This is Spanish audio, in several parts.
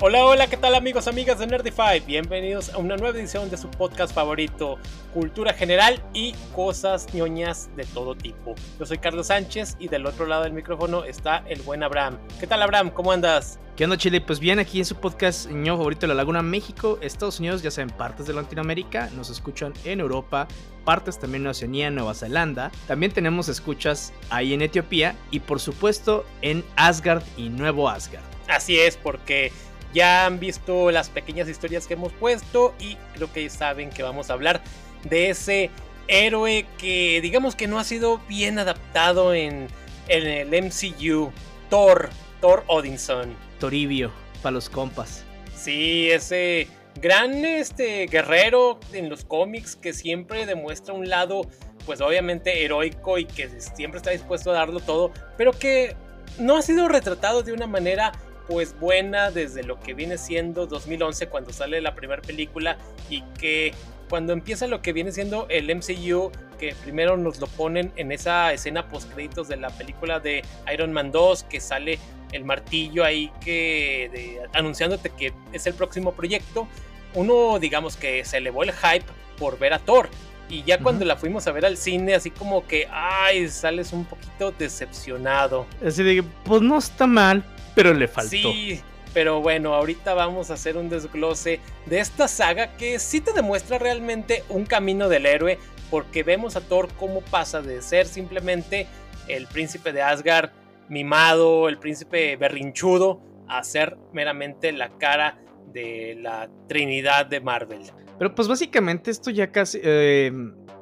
Hola, hola, ¿qué tal amigos, amigas de Nerdify? Bienvenidos a una nueva edición de su podcast favorito, Cultura General y cosas ñoñas de todo tipo. Yo soy Carlos Sánchez y del otro lado del micrófono está el buen Abraham. ¿Qué tal Abraham? ¿Cómo andas? ¿Qué onda Chile? Pues bien, aquí en su podcast ño favorito de la Laguna, México, Estados Unidos, ya saben, partes de Latinoamérica, nos escuchan en Europa, partes también en Oceanía, Nueva Zelanda. También tenemos escuchas ahí en Etiopía y por supuesto en Asgard y Nuevo Asgard. Así es, porque ya han visto las pequeñas historias que hemos puesto y creo que saben que vamos a hablar de ese héroe que digamos que no ha sido bien adaptado en, el MCU, Thor, Thor Odinson. Toribio, para los compas. Sí, ese gran este, guerrero en los cómics que siempre demuestra un lado, pues obviamente heroico y que siempre está dispuesto a darlo todo, pero que no ha sido retratado de una manera pues buena desde lo que viene siendo 2011 cuando sale la primera película y que cuando empieza lo que viene siendo el MCU, que primero nos lo ponen en esa escena post créditos de la película de Iron Man 2, que sale el martillo ahí que anunciándote que es el próximo proyecto, uno digamos que se elevó el hype por ver a Thor. Y ya cuando la fuimos a ver al cine, así como que, ay, sales un poquito decepcionado. Así de, pues no está mal, pero le faltó. Sí, pero bueno, ahorita vamos a hacer un desglose de esta saga que sí te demuestra realmente un camino del héroe, porque vemos a Thor cómo pasa de ser simplemente el príncipe de Asgard mimado, el príncipe berrinchudo, a ser meramente la cara de la Trinidad de Marvel. Pero pues básicamente esto ya casi... Eh,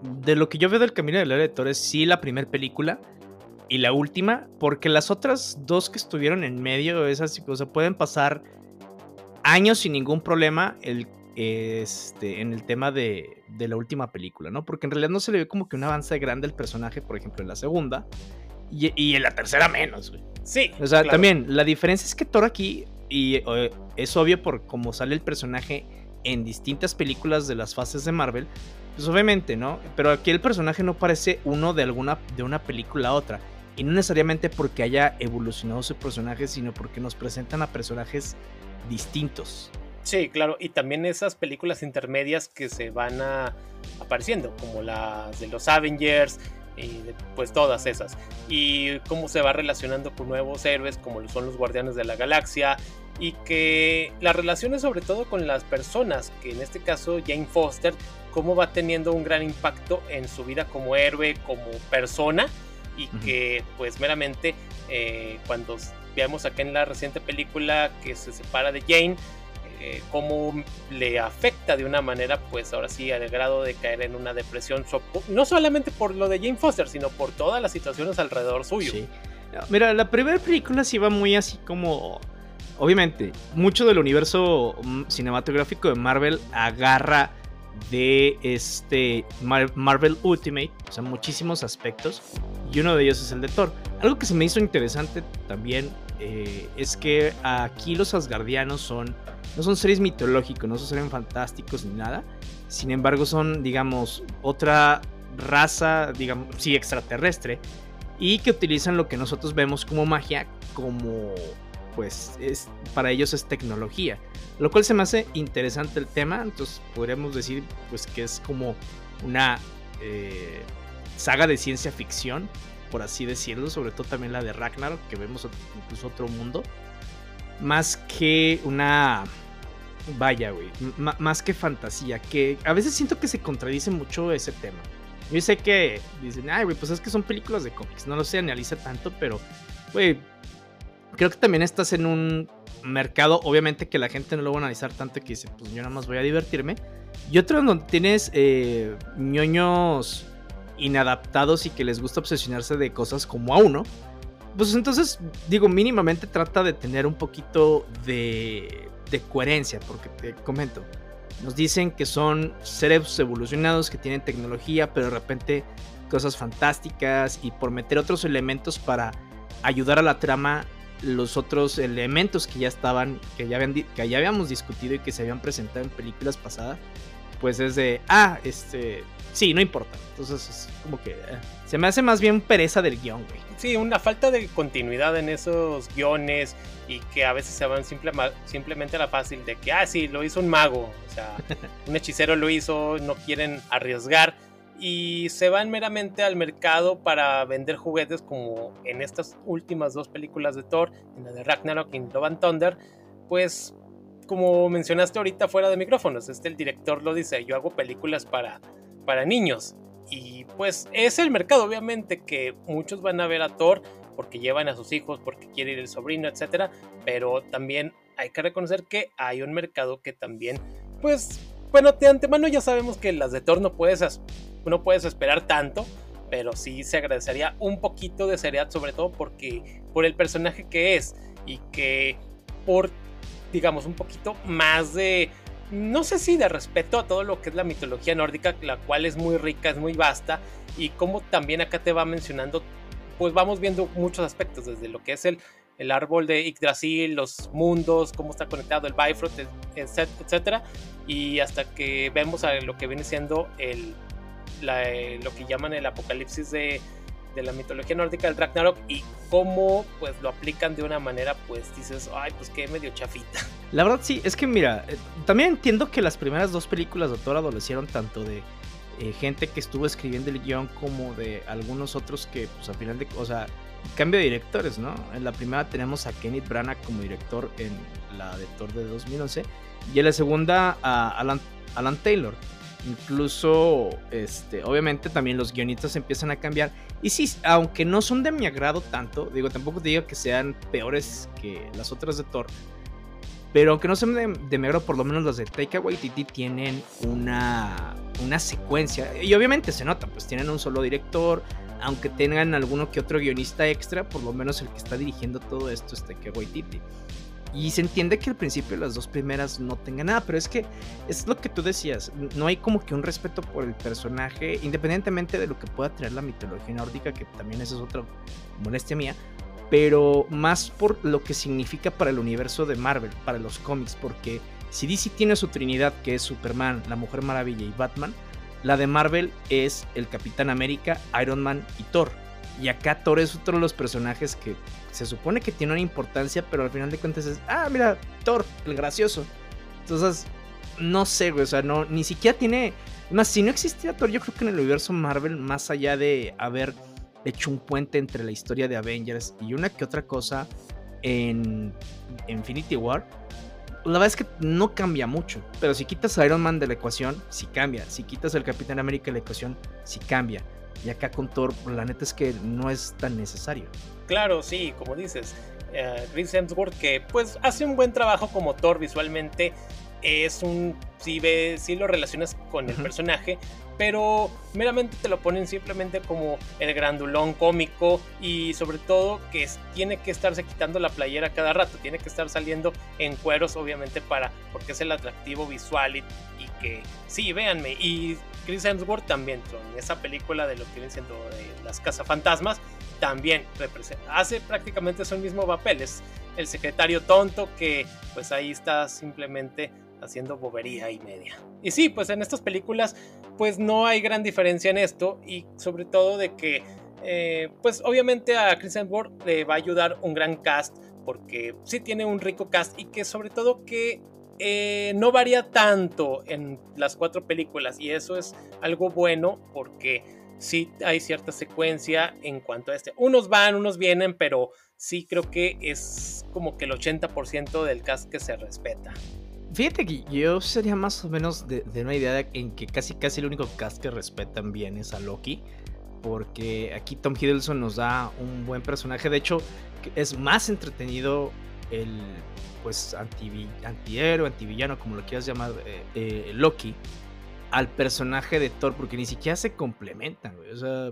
de lo que yo veo del camino del héroe de Thor es sí la primera película y la última, porque las otras dos que estuvieron en medio, esas o sea, pueden pasar años sin ningún problema el, este, en el tema de, de, la última película, ¿no? Porque en realidad no se le ve como que un avance grande el personaje, por ejemplo, en la segunda, y, y en la tercera menos, güey. Sí. O sea, también, la diferencia es que Thor aquí, y es obvio por cómo sale el personaje en distintas películas de las fases de Marvel, pues obviamente, ¿no? Pero aquí el personaje no parece uno de alguna de una película a otra. Y no necesariamente porque haya evolucionado su personaje, sino porque nos presentan a personajes distintos. Sí, claro, y también esas películas intermedias que se van a, apareciendo, como las de los Avengers, y pues todas esas. Y cómo se va relacionando con nuevos héroes, como son los Guardianes de la Galaxia, y que las relaciones sobre todo con las personas, que en este caso Jane Foster, cómo va teniendo un gran impacto en su vida como héroe, como persona, y que pues meramente eh, cuando veamos acá en la reciente película que se separa de Jane, eh, cómo le afecta de una manera pues ahora sí al grado de caer en una depresión, no solamente por lo de Jane Foster, sino por todas las situaciones alrededor suyo. Mira, la primera película sí va muy así como... Obviamente, mucho del universo mm, cinematográfico de Marvel agarra de este Marvel Ultimate, o sea, muchísimos aspectos, y uno de ellos es el de Thor. Algo que se me hizo interesante también eh, es que aquí los asgardianos son, no son seres mitológicos, no son seres fantásticos ni nada, sin embargo son, digamos, otra raza, digamos, sí, extraterrestre, y que utilizan lo que nosotros vemos como magia, como, pues, es, para ellos es tecnología. Lo cual se me hace interesante el tema, entonces podríamos decir pues que es como una eh, saga de ciencia ficción, por así decirlo, sobre todo también la de Ragnarok, que vemos incluso otro mundo, más que una... Vaya, güey, más que fantasía, que a veces siento que se contradice mucho ese tema. Yo sé que dicen, ay, güey, pues es que son películas de cómics, no lo se analiza tanto, pero, güey, creo que también estás en un mercado, obviamente que la gente no lo va a analizar tanto que dice, pues yo nada más voy a divertirme. Y otro donde tienes eh, ñoños inadaptados y que les gusta obsesionarse de cosas como a uno. Pues entonces, digo, mínimamente trata de tener un poquito de, de coherencia, porque te comento, nos dicen que son seres evolucionados que tienen tecnología, pero de repente cosas fantásticas y por meter otros elementos para ayudar a la trama los otros elementos que ya estaban, que ya, habían, que ya habíamos discutido y que se habían presentado en películas pasadas, pues es de, ah, este, sí, no importa. Entonces es como que eh, se me hace más bien pereza del guion, güey. Sí, una falta de continuidad en esos guiones y que a veces se van simplemente a la fácil de que, ah, sí, lo hizo un mago, o sea, un hechicero lo hizo, no quieren arriesgar y se van meramente al mercado para vender juguetes como en estas últimas dos películas de Thor, en la de Ragnarok y Love and Thunder, pues como mencionaste ahorita fuera de micrófonos, este el director lo dice, yo hago películas para, para niños y pues es el mercado obviamente que muchos van a ver a Thor porque llevan a sus hijos, porque quiere ir el sobrino, etcétera, pero también hay que reconocer que hay un mercado que también pues bueno, de antemano ya sabemos que las de Thor no puedes no puedes esperar tanto, pero sí se agradecería un poquito de seriedad, sobre todo porque por el personaje que es y que por, digamos, un poquito más de, no sé si de respeto a todo lo que es la mitología nórdica, la cual es muy rica, es muy vasta, y como también acá te va mencionando, pues vamos viendo muchos aspectos, desde lo que es el, el árbol de Yggdrasil, los mundos, cómo está conectado el Bifrost, etcétera, y hasta que vemos a lo que viene siendo el lo que llaman el apocalipsis de, la mitología nórdica del Ragnarok y cómo pues lo aplican de una manera pues dices, ay pues qué medio chafita. La verdad sí, es que mira, eh, también entiendo que las primeras dos películas de Thor adolecieron tanto de eh, gente que estuvo escribiendo el guion como de algunos otros que pues al final de, o sea, cambio de directores, ¿no? En la primera tenemos a Kenneth Branagh como director en la de Thor de 2011 y en la segunda a Alan Taylor. Incluso, este, obviamente también los guionistas empiezan a cambiar. Y sí, aunque no son de mi agrado tanto, digo, tampoco te digo que sean peores que las otras de Thor. Pero aunque no sean de, mi agrado, por lo menos las de Taika Waititi tienen una, una secuencia. Y obviamente se nota, pues tienen un solo director. Aunque tengan alguno que otro guionista extra, por lo menos el que está dirigiendo todo esto es Taika Waititi. Y se entiende que al principio las dos primeras no tengan nada, pero es que es lo que tú decías, no hay como que un respeto por el personaje, independientemente de lo que pueda traer la mitología nórdica, que también esa es otra molestia mía, pero más por lo que significa para el universo de Marvel, para los cómics, porque si DC tiene su trinidad, que es Superman, la Mujer Maravilla y Batman, la de Marvel es el Capitán América, Iron Man y Thor. Y acá Thor es otro de los personajes que se supone que tiene una importancia, pero al final de cuentas es, ah, mira, Thor, el gracioso. Entonces, no sé, güey, o sea, no, ni siquiera tiene... Más, si no existiera Thor, yo creo que en el universo Marvel, más allá de haber hecho un puente entre la historia de Avengers y una que otra cosa en Infinity War, la verdad es que no cambia mucho. Pero si quitas a Iron Man de la ecuación, sí cambia. Si quitas al Capitán América de la ecuación, sí cambia. Y acá con Thor, la neta es que no es tan necesario. Claro, sí, como dices, eh, Chris Hemsworth que pues hace un buen trabajo como Thor visualmente. Es un, si, si lo relacionas con el personaje, pero meramente te lo ponen simplemente como el grandulón cómico y sobre todo que tiene que estarse quitando la playera cada rato, tiene que estar saliendo en cueros obviamente para, porque es el atractivo visual y sí, véanme, y Chris Hemsworth también, en esa película de lo que vienen siendo de las cazafantasmas, también hace prácticamente su mismo papel, es el secretario tonto que pues ahí está simplemente haciendo bobería y media. Y sí, pues en estas películas pues no hay gran diferencia en esto y sobre todo de que eh, pues obviamente a Chris Hemsworth le va a ayudar un gran cast porque sí tiene un rico cast y que sobre todo que eh, no varía tanto en las cuatro películas y eso es algo bueno porque sí hay cierta secuencia en cuanto a este. Unos van, unos vienen, pero sí creo que es como que el 80% del cast que se respeta. Fíjate que yo sería más o menos de, una idea en que casi casi el único cast que respetan bien es a Loki. Porque aquí Tom Hiddleston nos da un buen personaje. De hecho, es más entretenido el pues anti, antihéroe, antivillano, como lo quieras llamar, eh, eh, Loki, al personaje de Thor, porque ni siquiera se complementan, O sea,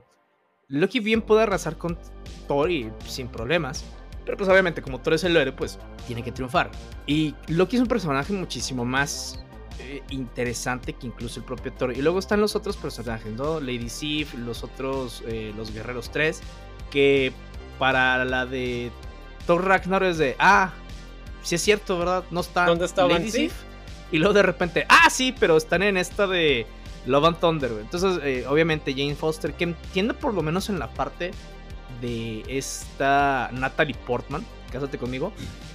Loki bien puede arrasar con Thor y sin problemas. Pero pues obviamente como Thor es el héroe, pues tiene que triunfar. Y Loki es un personaje muchísimo más eh, interesante que incluso el propio Thor. Y luego están los otros personajes, ¿no? Lady Sif, los otros, los Guerreros 3, que para la de Thor Ragnar es de, ah, si es cierto, ¿verdad? No están ¿Dónde estaban? Lady. Y luego de repente, ah, sí, pero están en esta de Love and Thunder, güey. Entonces, eh, obviamente, Jane Foster, que entiende por lo menos en la parte de esta Natalie Portman, cásate conmigo,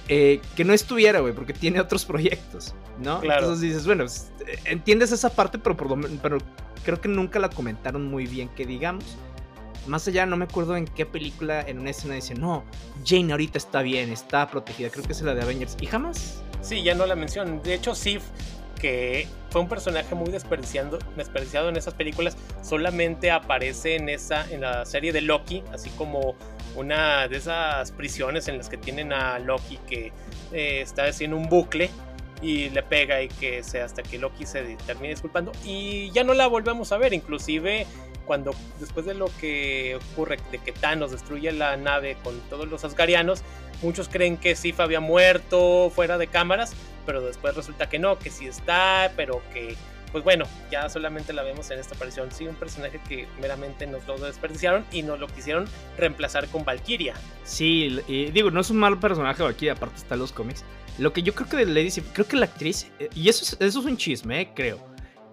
eh, que no estuviera, güey, porque tiene otros proyectos, ¿no? Claro. Entonces dices, bueno, eh, entiendes esa parte, pero, por lo pero creo que nunca la comentaron muy bien, que digamos. Más allá, no me acuerdo en qué película, en una escena dice, no, Jane ahorita está bien, está protegida, creo que es la de Avengers. Y jamás Sí, ya no la mencionan. De hecho, Sif, que fue un personaje muy desperdiciando, desperdiciado en esas películas, solamente aparece en esa, en la serie de Loki, así como una de esas prisiones en las que tienen a Loki que eh, está haciendo un bucle y le pega y que se hasta que Loki se termine disculpando y ya no la volvemos a ver inclusive cuando después de lo que ocurre de que Thanos destruye la nave con todos los asgarianos muchos creen que Sif había muerto fuera de cámaras pero después resulta que no que sí está pero que pues bueno, ya solamente la vemos en esta aparición. Sí, un personaje que meramente nos lo desperdiciaron y nos lo quisieron reemplazar con Valkyria. Sí, digo, no es un mal personaje aquí, aparte está en los cómics. Lo que yo creo que de Lady Sif, creo que la actriz, eh, y eso es, eso es un chisme, eh, creo,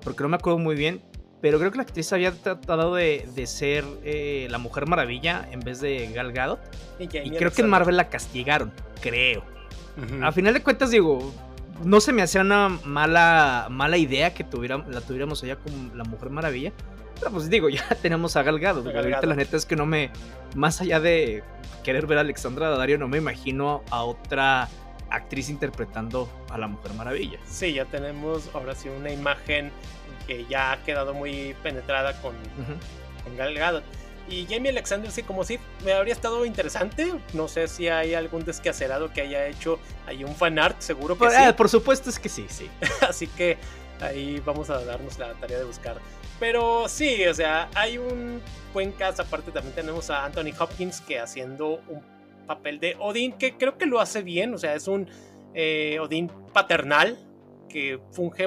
porque no me acuerdo muy bien, pero creo que la actriz había tratado de, de ser eh, la Mujer Maravilla en vez de Gal Gadot, Y, creo que en. Marvel la castigaron, creo. A final de cuentas, digo, no se me hacía una mala, mala idea que tuviera, la tuviéramos allá como la Mujer Maravilla. Pero pues digo, ya tenemos a Gal Gadot. A Gal Ahorita la neta es que no me, más allá de querer ver a Alexandra Daddario, no me imagino a otra actriz interpretando a la Mujer Maravilla. Sí, ya tenemos ahora sí una imagen que ya ha quedado muy penetrada con, Ujú. con Gal Gadot. Y Jamie Alexander, sí, como sí, me habría estado interesante. No sé si hay algún desquacerado que haya hecho ahí un fanart, seguro que Por, sí. ah, por supuesto es que sí, sí. Así que ahí vamos a darnos la tarea de buscar. Pero sí, o sea, hay un buen cast. Aparte, también tenemos a Anthony Hopkins que haciendo un papel de Odín que creo que lo hace bien. O sea, es un eh, Odín paternal que funge,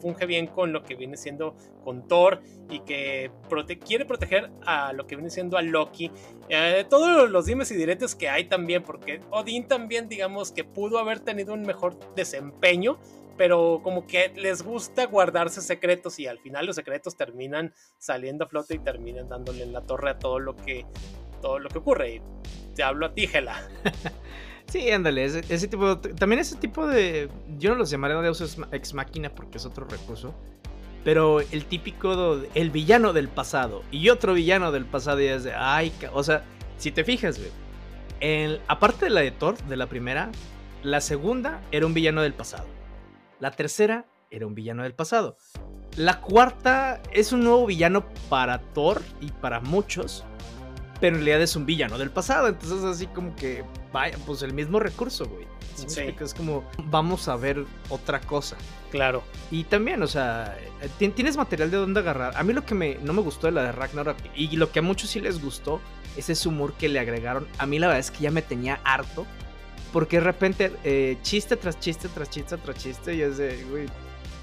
funge bien con lo que viene siendo con Thor y que quiere proteger a lo que viene siendo a Loki. Eh, todos los dimes y diretes que hay también, porque Odín también, digamos que pudo haber tenido un mejor desempeño pero como que les gusta guardarse secretos y al final los secretos terminan saliendo a flote y terminan dándole en la torre a todo lo que todo lo que ocurre. Te hablo a ti, Gela. Sí, ándale, ese, ese tipo, también ese tipo de, yo no los llamaría Deus ex- ex máquina porque es otro recurso, pero el típico, el villano del pasado y otro villano del pasado y es de, ay, o sea, si te fijas, güey, en- aparte de la de Thor, de la primera, la segunda era un villano del pasado, la tercera era un villano del pasado, la cuarta es un nuevo villano para Thor y para muchos, pero en realidad es un villano del pasado. Entonces, así como que, vaya, pues el mismo recurso, güey. ¿Sí? Es como, vamos a ver otra cosa. Claro. Y también, o sea, ti- tienes material de dónde agarrar. A mí lo que me, no me gustó de la de Ragnarok, y lo que a muchos sí les gustó, es ese humor que le agregaron. A mí la verdad es que ya me tenía harto. Porque de repente, eh, chiste tras chiste, tras chiste, tras chiste, y es de, güey,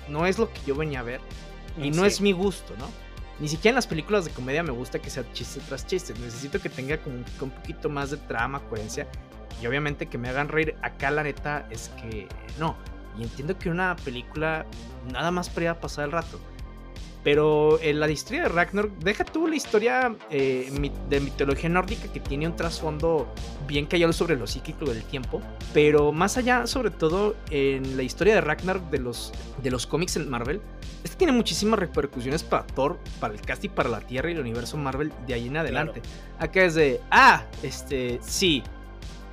no es lo que yo venía a ver. Y no Sí. es mi gusto, ¿no? Ni siquiera en las películas de comedia me gusta que sea chiste tras chiste. Necesito que tenga como un, poquito más de trama, coherencia. Y obviamente que me hagan reír. Acá la neta es que no. Y entiendo que una película nada más para pasar el rato. Pero en la historia de Ragnar, deja tú la historia eh, de mitología nórdica que tiene un trasfondo bien callado sobre lo psíquico del tiempo. Pero más allá, sobre todo en la historia de Ragnar de los, de los cómics en Marvel, este tiene muchísimas repercusiones para Thor, para el cast y para la Tierra y el universo Marvel de ahí en adelante. Acá es de, ah, este, sí,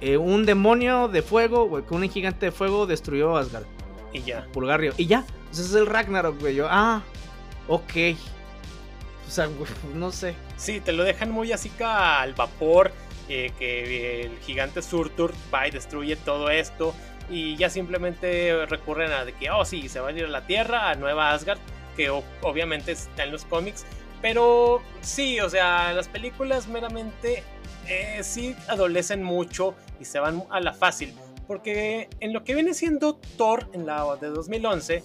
eh, un demonio de fuego, güey, con un gigante de fuego destruyó Asgard, Y ya. Pulgarrio, y ya, ese es el Ragnarok, güey. Yo, ah, ok. O sea, no sé. Sí, te lo dejan muy así al vapor. eh, que el gigante Surtur va y destruye todo esto. Y ya simplemente recurren a de que, oh, sí, se va a ir a la Tierra, a Nueva Asgard. Que obviamente está en los cómics. Pero sí, o sea, las películas meramente eh, sí adolecen mucho y se van a la fácil. Porque en lo que viene siendo Thor en la de 2011,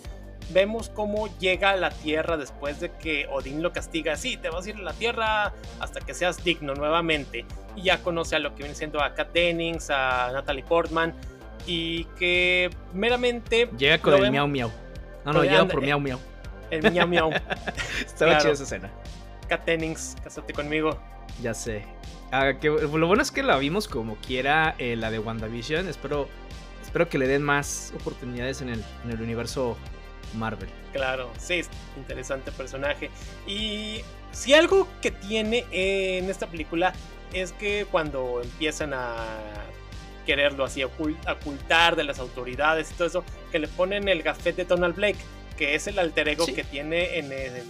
vemos cómo llega a la Tierra después de que Odín lo castiga. Sí, te vas a ir a la Tierra hasta que seas digno nuevamente. Y ya conoce a lo que viene siendo a Kat Dennings, a Natalie Portman. Y que meramente... Llega con el vemos- miau miau. No, no, llega por miau miau. El miau miau. Estaba Claro. chida esa escena. Kat Dennings, cásate conmigo. Ya sé. Ah, que, lo bueno es que la vimos como quiera, eh, la de WandaVision. Espero, espero que le den más oportunidades en el, en el universo Marvel. Claro, sí, es interesante personaje. Y si algo que tiene en esta película es que cuando empiezan a quererlo así ocul- ocultar de las autoridades y todo eso, que le ponen el gafete de Donald Blake, que es el alter ego Sí. que tiene en el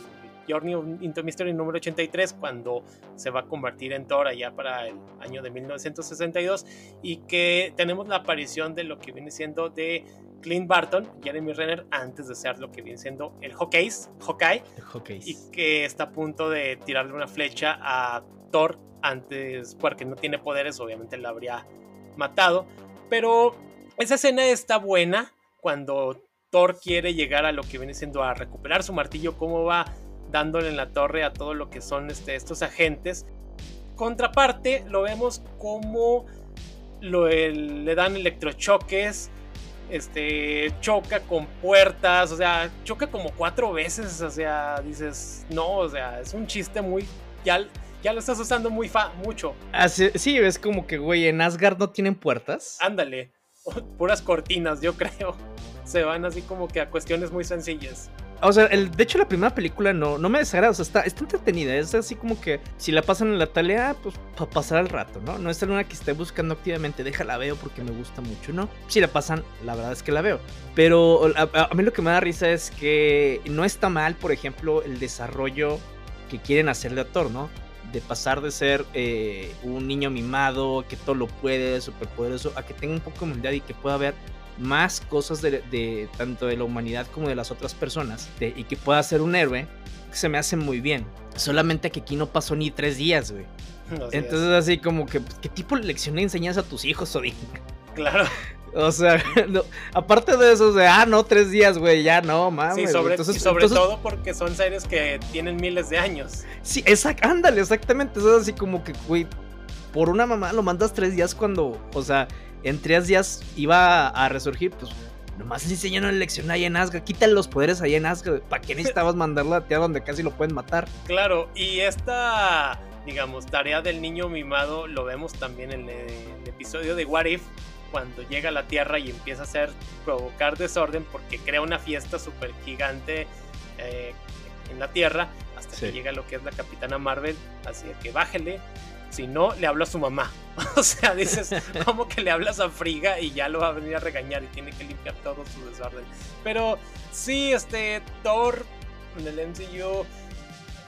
Journey into Mystery número 83 cuando se va a convertir en Thor allá para el año de 1962 y que tenemos la aparición de lo que viene siendo de Clint Barton, Jeremy Renner, antes de ser lo que viene siendo el Hawkeye, Hawkeye Hawkeye. y que está a punto de tirarle una flecha a Thor antes, porque no tiene poderes, obviamente la habría matado. Pero esa escena está buena cuando Thor quiere llegar a lo que viene siendo a recuperar su martillo, cómo va dándole en la torre a todo lo que son este, estos agentes. Contraparte, lo vemos como lo, el- le dan electrochoques, este, choca con puertas, o sea, choca como cuatro veces, o sea, dices, no, o sea, es un chiste muy, ya, ya lo estás usando muy fa mucho, Así- sí, ves como que, güey, en Asgard no tienen puertas. ándale, puras cortinas, yo creo, se van así como que a cuestiones muy sencillas. O sea, el, de hecho la primera película no, no me desagrada, o sea, está, está entretenida, es así como que si la pasan en la tele, ah, pues para pasar el rato, ¿no? No es una que esté buscando activamente, déjala veo porque me gusta mucho, ¿no? Si la pasan, la verdad es que la veo. Pero a, mí lo que me da risa es que no está mal, por ejemplo, el desarrollo que quieren hacerle a Thor, ¿no? De pasar de ser eh, un niño mimado, que todo lo puede, superpoderoso, a que tenga un poco de humildad y que pueda ver más cosas de, de- tanto de la humanidad como de las otras personas de- y que pueda ser un héroe, se me hace muy bien. Solamente que aquí no pasó ni tres días, güey. Así es. Entonces así como que, pues, ¿qué tipo de lección le enseñas a tus hijos, Odín? claro, O sea, no, aparte de eso, de, ah, no, tres días, güey, ya no, mames. sí, sobre, Entonces- y sobre entonces- todo porque son series que tienen miles de años. Sí, exact, ándale, exactamente. Eso es así como que, güey, por una mamá lo mandas tres días cuando, o sea, en tres días iba a resurgir, pues nomás le enseñan una lección ahí en Asgard. Quítale los poderes ahí en Asgard. ¿Para qué necesitabas mandarlo a tierra donde casi lo pueden matar? Claro, y esta, digamos, tarea del niño mimado lo vemos también en el, el episodio de What If, cuando llega a la Tierra y empieza a hacer, provocar desorden porque crea una fiesta súper gigante eh, en la Tierra, hasta que llega lo que es la Capitana Marvel, así que bájele, si no, le hablo a su mamá. o sea, dices, ¿cómo que le hablas a Friga y ya lo va a venir a regañar y tiene que limpiar todo su desorden? Pero sí, este, Thor en el MCU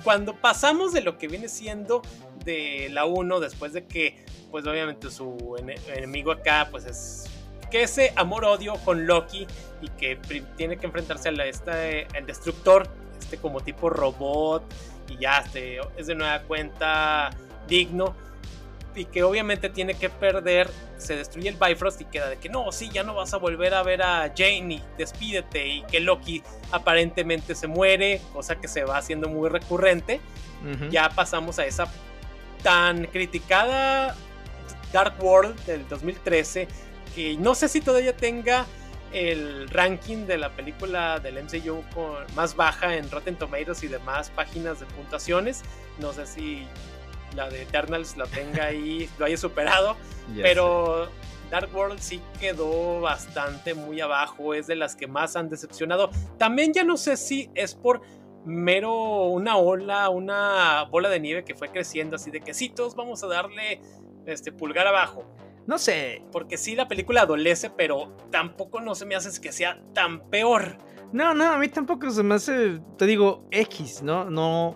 cuando pasamos de lo que viene siendo de la 1, después de que, pues obviamente su ene- enemigo acá, pues es que ese amor-odio con Loki y que tiene que enfrentarse a la, este, el destructor, este como tipo robot, y ya este, es de nueva cuenta digno, y que obviamente tiene que perder, se destruye el Bifrost y queda de que no, sí, ya no vas a volver a ver a Jane y despídete, y que Loki aparentemente se muere, cosa que se va haciendo muy recurrente ya pasamos a esa tan criticada Dark World del 2013 que no sé si todavía tenga el ranking de la película del MCU con más baja en Rotten Tomatoes y demás páginas de puntuaciones. No sé si la de Eternals la tenga ahí, lo haya superado, pero Dark World sí quedó bastante muy abajo, es de las que más han decepcionado. También ya no sé si es por mero una ola, una bola de nieve que fue creciendo así de que sí, todos vamos a darle este pulgar abajo. No sé. porque sí la película adolece, pero tampoco no se me hace que sea tan peor. No, no, a mí tampoco se me hace, te digo, X, ¿no? No,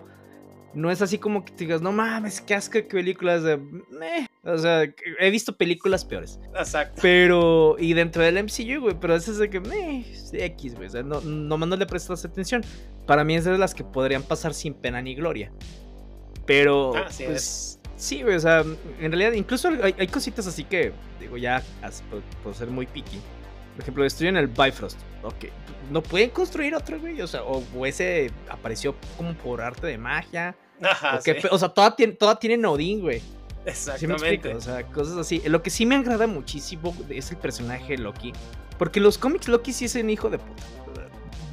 no es así como que te digas, no mames, qué asco de películas de... meh". O sea, he visto películas peores. Exacto. Pero, y dentro del MCU, güey, pero es de que, meh, es X, güey, o sea, no, nomás no le prestas atención. Para mí es de las que podrían pasar sin pena ni gloria. Pero, Así pues, sí, güey, o sea, en realidad, incluso hay, hay cositas así que, digo, ya, por, por ser muy picky. Por ejemplo, destruyen el Bifrost. Ok, no pueden construir otro, güey, o sea, o, o ese apareció como por arte de magia. Ajá, o, sí, sea, toda, tiene, toda Odín, güey. Sí me explico, exactamente. o sea, cosas así. Lo que sí me agrada muchísimo es el personaje de Loki. Porque los cómics Loki sí es un hijo de puta.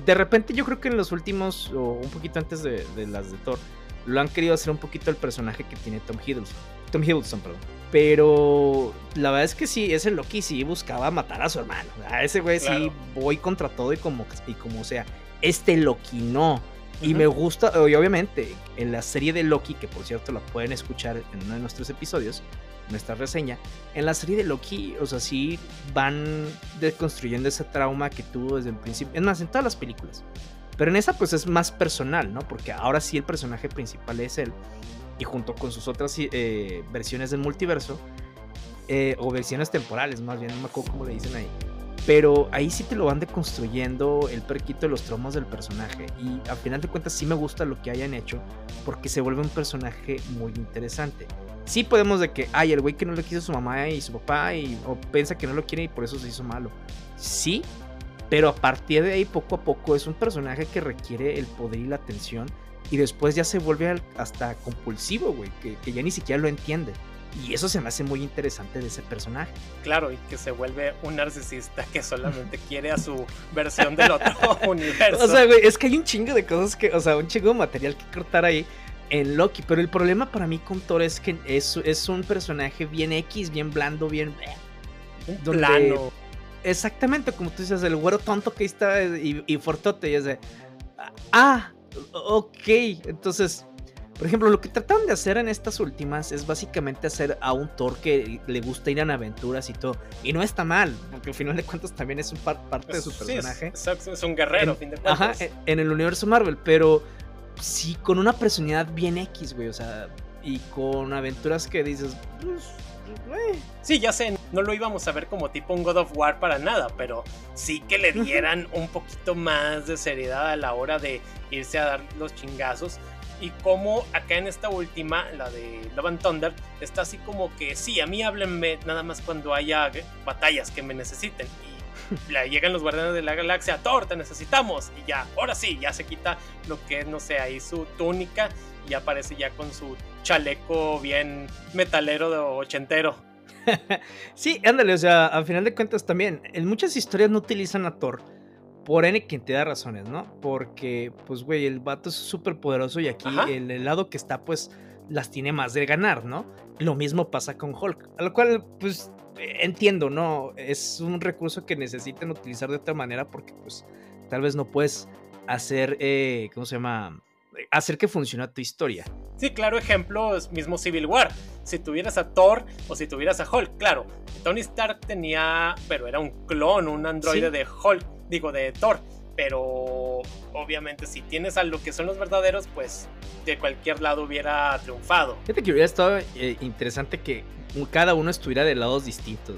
de repente yo creo que en los últimos, o un poquito antes de, de las de Thor, lo han querido hacer un poquito el personaje que tiene Tom Hiddleston. Tom Hiddleston, perdón. Pero la verdad es que sí, ese Loki sí buscaba matar a su hermano. A ese güey sí voy contra todo y como, y como sea. Este Loki no. Y me gusta, y obviamente, en la serie de Loki, que por cierto la pueden escuchar en uno de nuestros episodios, nuestra reseña, en la serie de Loki, o sea, sí van deconstruyendo ese trauma que tuvo desde el principio. Es más, en todas las películas. Pero en esa pues es más personal, ¿no? Porque ahora sí el personaje principal es él y junto con sus otras eh, versiones del multiverso, eh, o versiones temporales, más bien, no me acuerdo cómo le dicen ahí. Pero ahí sí te lo van deconstruyendo el perquito de los tromos del personaje. Y al final de cuentas sí me gusta lo que hayan hecho porque se vuelve un personaje muy interesante. Sí podemos de que, ay, el güey que no le quiso su mamá y su papá y, o piensa que no lo quiere y por eso se hizo malo. Sí, pero a partir de ahí poco a poco es un personaje que requiere el poder y la atención y después ya se vuelve hasta compulsivo, güey, que, ya ni siquiera lo entiende. Y eso se me hace muy interesante de ese personaje. Claro, y que se vuelve un narcisista que solamente quiere a su versión del otro universo. O sea, güey, es que hay un chingo de cosas que, o sea, un chingo de material que cortar ahí en Loki. Pero el problema para mí con Thor es que es, es un personaje bien X, bien blando, bien. Un plano. Exactamente, como tú dices, el güero tonto que está y, y fortote. Y es de. Ah, Ok, entonces, por ejemplo, lo que trataron de hacer en estas últimas es básicamente hacer a un Thor que le gusta ir en aventuras y todo. Y no está mal, porque al final de cuentas también es un parte de su personaje. es, un guerrero, en, fin de cuentas. Ajá, en el universo Marvel, pero sí con una personalidad bien X, güey, o sea, y con aventuras que dices, pues, Sí, ya sé, no lo íbamos a ver como tipo un God of War para nada, pero sí que le dieran un poquito más de seriedad a la hora de irse a dar los chingazos. Y como acá en esta última, la de Love and Thunder, está así como que sí, a mí háblenme nada más cuando haya batallas que me necesiten. Y le llegan los guardianes de la galaxia, Thor, te necesitamos. Y ya, ahora sí, ya se quita lo que es, no sé, ahí su túnica y aparece ya con su chaleco bien metalero de ochentero. sí, ándale, o sea, al final de cuentas también, en muchas historias no utilizan a Thor por N cantidad de razones, ¿no? Porque, pues, güey, el vato es súper poderoso y aquí el, lado que está, pues, las tiene más de ganar, ¿no? Lo mismo pasa con Hulk, a lo cual, pues, entiendo, ¿no? Es un recurso que necesitan utilizar de otra manera porque, pues, tal vez no puedes hacer, eh, ¿cómo se llama? hacer que funcione tu historia. Sí, claro, ejemplo es mismo Civil War. Si tuvieras a Thor o si tuvieras a Hulk, claro. Tony Stark tenía, pero era un clon, un androide de Hulk, digo, de Thor. Pero obviamente si tienes a lo que son los verdaderos, pues de cualquier lado hubiera triunfado. Fíjate que hubiera estado eh, interesante que cada uno estuviera de lados distintos,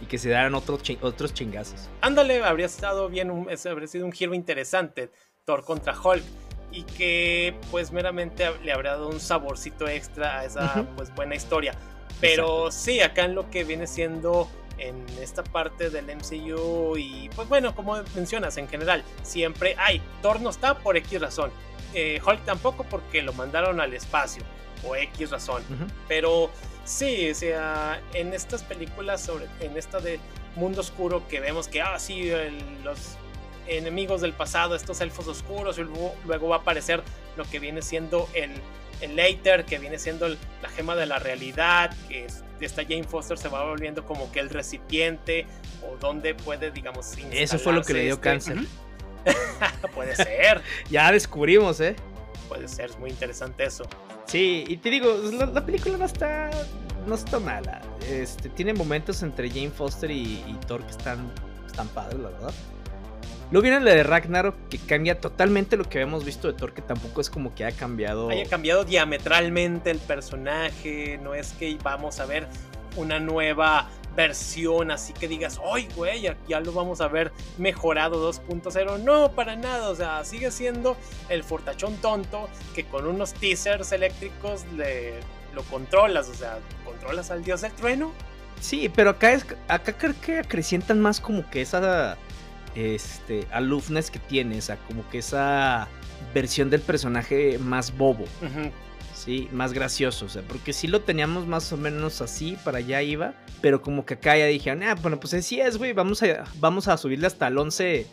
y que se daran otros, otros chingazos. Ándale, habría estado bien, habría sido un giro interesante. Thor contra Hulk y que pues meramente le habrá dado un saborcito extra a esa pues buena historia. Pero sí, acá en lo que viene siendo en esta parte del MCU y pues bueno, como mencionas en general, siempre hay, Thor no está por X razón, eh, Hulk tampoco porque lo mandaron al espacio o X razón, pero sí, o sea, en estas películas, sobre, en esta de Mundo Oscuro que vemos que, ah, sí, los enemigos del pasado, estos elfos oscuros, y luego, va a aparecer lo que viene siendo el, el Later, que viene siendo la gema de la realidad, que esta Jane Foster se va volviendo como que el recipiente, o donde puede, digamos, Eso fue lo que le dio este cáncer. puede ser. ya descubrimos, ¿eh? Puede ser, es muy interesante eso. Sí, y te digo, la, película no está, no está mala. Este, tiene momentos entre Jane Foster y, y Thor que están, están padres, la verdad. Luego viene la de Ragnarok, que cambia totalmente lo que habíamos visto de Thor, que tampoco es como que haya cambiado. Haya cambiado diametralmente el personaje. No es que vamos a ver una nueva versión, así que digas, ¡ay, güey! Ya, lo vamos a ver mejorado 2.0. No, para nada. O sea, sigue siendo el fortachón tonto que con unos teasers eléctricos le, lo controlas. O sea, controlas al dios del trueno. Sí, pero acá, es, acá creo que acrecientan más como que esa este, alumnas que tiene, o sea, como que esa versión del personaje más bobo, sí, más gracioso, o sea, porque sí lo teníamos más o menos así, para allá iba, pero como que acá ya dijeron, ah, bueno, pues así es, güey, vamos a, vamos a subirle hasta el 11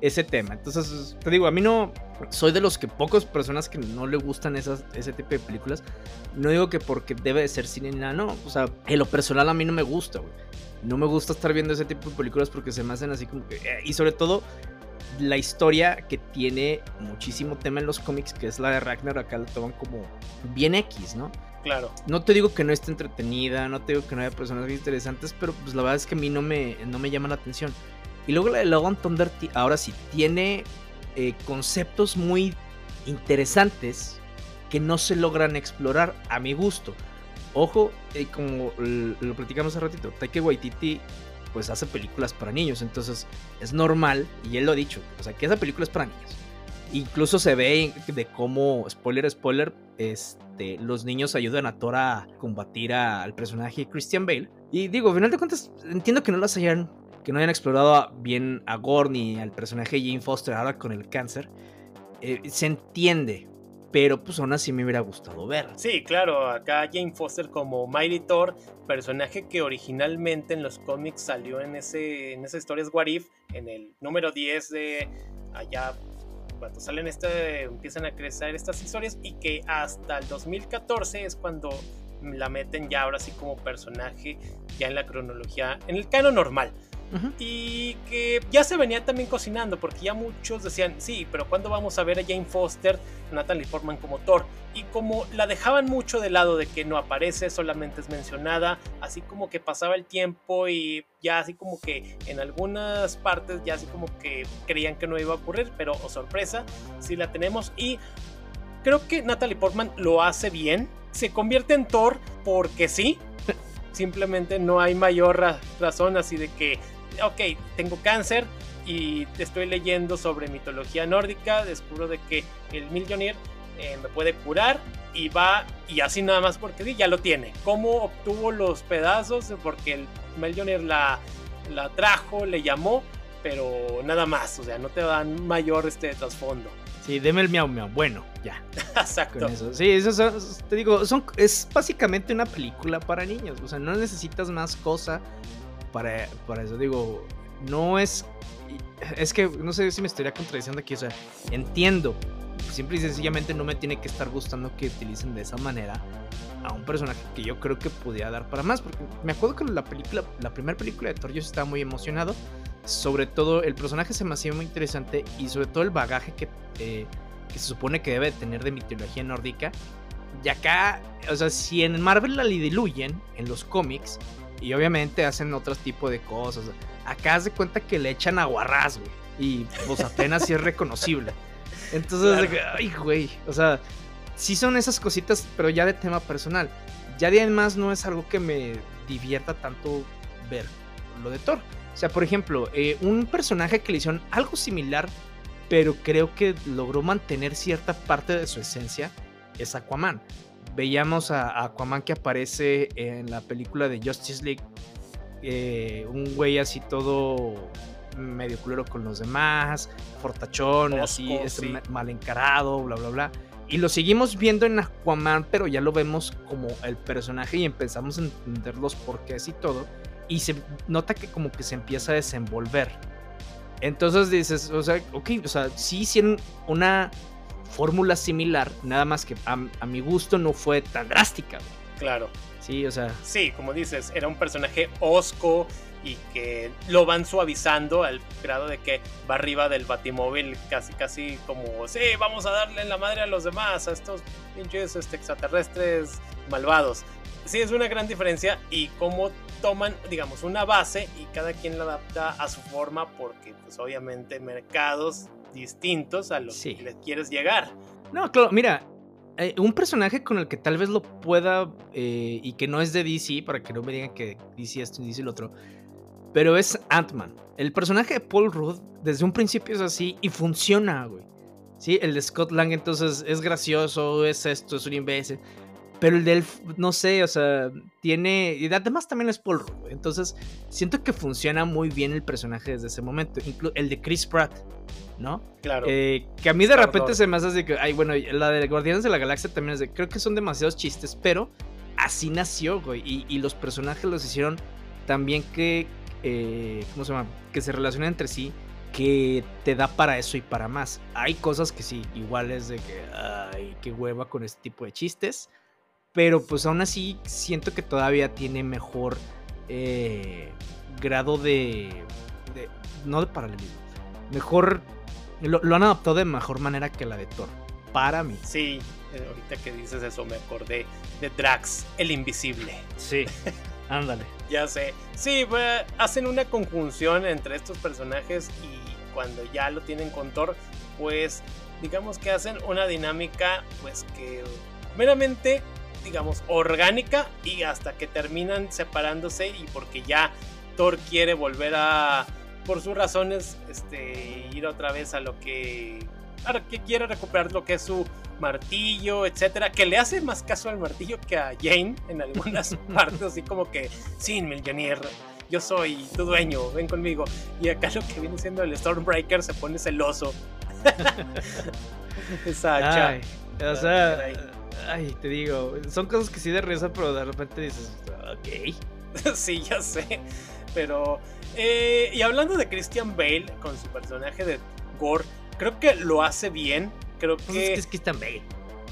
ese tema. Entonces, te digo, a mí no. Soy de los que pocas personas que no le gustan esas, ese tipo de películas. No digo que porque debe de ser cine ni nada, no. O sea, en lo personal a mí no me gusta, güey. No me gusta estar viendo ese tipo de películas porque se me hacen así como que. Eh, y sobre todo, la historia que tiene muchísimo tema en los cómics, que es la de Ragnar, acá la toman como bien X, ¿no? Claro. No te digo que no esté entretenida, no te digo que no haya personajes interesantes, pero pues la verdad es que a mí no me, no me llama la atención. Y luego la de Logan Thunder, ahora sí, tiene eh, conceptos muy interesantes que no se logran explorar a mi gusto. Ojo, eh, como lo platicamos hace ratito, Taika Waititi pues hace películas para niños, entonces es normal, y él lo ha dicho, o sea, que esa película es para niños. Incluso se ve de cómo, spoiler, spoiler, este, los niños ayudan a Thor a combatir al personaje Christian Bale. Y digo, al final de cuentas, entiendo que no las hayan, que no hayan explorado bien a Gore ni al personaje Jane Foster ahora con el cáncer. Eh, se entiende, pero pues aún así me hubiera gustado ver. Sí, claro, acá Jane Foster como Mighty Thor, personaje que originalmente en los cómics salió en, ese, en esas historias What If, en el número 10 de allá cuando salen este, empiezan a crecer estas historias y que hasta el 2014 es cuando la meten ya ahora sí como personaje ya en la cronología, en el canon normal. Y que ya se venía también cocinando, porque ya muchos decían, sí, pero ¿cuándo vamos a ver a Jane Foster, Natalie Portman como Thor? Y como la dejaban mucho de lado de que no aparece, solamente es mencionada, así como que pasaba el tiempo y ya así como que en algunas partes ya así como que creían que no iba a ocurrir, pero oh, sorpresa, sí la tenemos. Y creo que Natalie Portman lo hace bien, se convierte en Thor porque sí, simplemente no hay mayor razón así de que ok, tengo cáncer y estoy leyendo sobre mitología nórdica, descubro de que el Mjolnir eh, me puede curar y va y así nada más porque sí, ya lo tiene. ¿Cómo obtuvo los pedazos? Porque el Mjolnir la, la trajo, le llamó, pero nada más, o sea, no te dan mayor este trasfondo. Sí, deme el miau miau. Bueno, ya. Exacto. Sí, eso, te digo, son, es básicamente una película para niños. O sea, no necesitas más cosa para, eso. Digo, no es. Es que no sé si me estaría contradiciendo aquí. O sea, entiendo. Simple y sencillamente no me tiene que estar gustando que utilicen de esa manera a un personaje que yo creo que podía dar para más. Porque me acuerdo que la película, la primera película de Thor, yo estaba muy emocionado. Sobre todo, el personaje se me hacía muy interesante y sobre todo el bagaje que, eh, que se supone que debe tener de mitología nórdica. Y acá, o sea, si en Marvel la diluyen en los cómics, y obviamente hacen otro tipo de cosas. Acá haz de cuenta que le echan aguarrás, güey. Y pues apenas si es reconocible. Entonces, ay, güey. O sea, sí son esas cositas, pero ya de tema personal. Ya de además no es algo que me divierta tanto ver lo de Thor. O sea, por ejemplo, eh, un personaje que le hicieron algo similar, pero creo que logró mantener cierta parte de su esencia, es Aquaman veíamos a, Aquaman que aparece en la película de Justice League. Eh, un güey así todo medio culero con los demás, fortachón, así, este, mal encarado, bla, bla, bla. Y lo seguimos viendo en Aquaman, pero ya lo vemos como el personaje y empezamos a entender los porqués y todo. Y se nota que como que se empieza a desenvolver. Entonces dices, o sea, ok, o sea, sí hicieron una fórmula similar, nada más que a, mi gusto no fue tan drástica. Claro. Sí, o sea. Sí, como dices, era un personaje osco y que lo van suavizando al grado de que va arriba del batimóvil casi casi como, sí, vamos a darle en la madre a los demás, a estos pinches este, extraterrestres malvados. Sí, es una gran diferencia y cómo toman, digamos, una base y cada quien la adapta a su forma porque pues obviamente mercados distintos a los que les quieres llegar. No, claro, mira, eh, un personaje con el que tal vez lo pueda eh, y que no es de DC, para que no me digan que DC esto y DC lo otro, pero es Ant-Man. El personaje de Paul Rudd desde un principio es así y funciona, güey. Sí, el de Scott Lang entonces es gracioso, es esto, es un imbécil. Pero el del, no sé, o sea, tiene. Y además también es Paul Rudd. Entonces, siento que funciona muy bien el personaje desde ese momento. Inclu el de Chris Pratt. ¿no? Claro. Eh, que a mí de repente se me hace así que, ay, bueno, la de Guardianes de la Galaxia también es de, creo que son demasiados chistes, pero así nació, güey, y, los personajes los hicieron también que, eh, ¿cómo se llama? Que se relacionen entre sí que te da para eso y para más. Hay cosas que sí, igual es de que, ay, qué hueva con este tipo de chistes. Pero pues aún así siento que todavía tiene mejor eh, grado de, No de paralelismo. Mejor... Lo, han adaptado de mejor manera que la de Thor. Para mí. Sí, eh, ahorita que dices eso me acordé de Drax, el invisible. Sí, ándale. ya sé. Sí, hacen una conjunción entre estos personajes y cuando ya lo tienen con Thor, pues digamos que hacen una dinámica pues que meramente digamos orgánica y hasta que terminan separándose y porque ya Thor quiere volver a por sus razones este ir otra vez a lo que que quiere recuperar lo que es su martillo, etcétera, que le hace más caso al martillo que a Jane en algunas partes, así como que, sin Millionaire, yo soy tu dueño, ven conmigo. Y acá lo que viene siendo el Stormbreaker se pone celoso. Esa hacha. o sea, ay, te digo, son cosas que sí de risa, pero de repente dices, ok. sí, ya sé. Pero, eh, y hablando de Christian Bale con su personaje de Gore, creo que lo hace bien. Creo pues que. Es que es Christian Bale.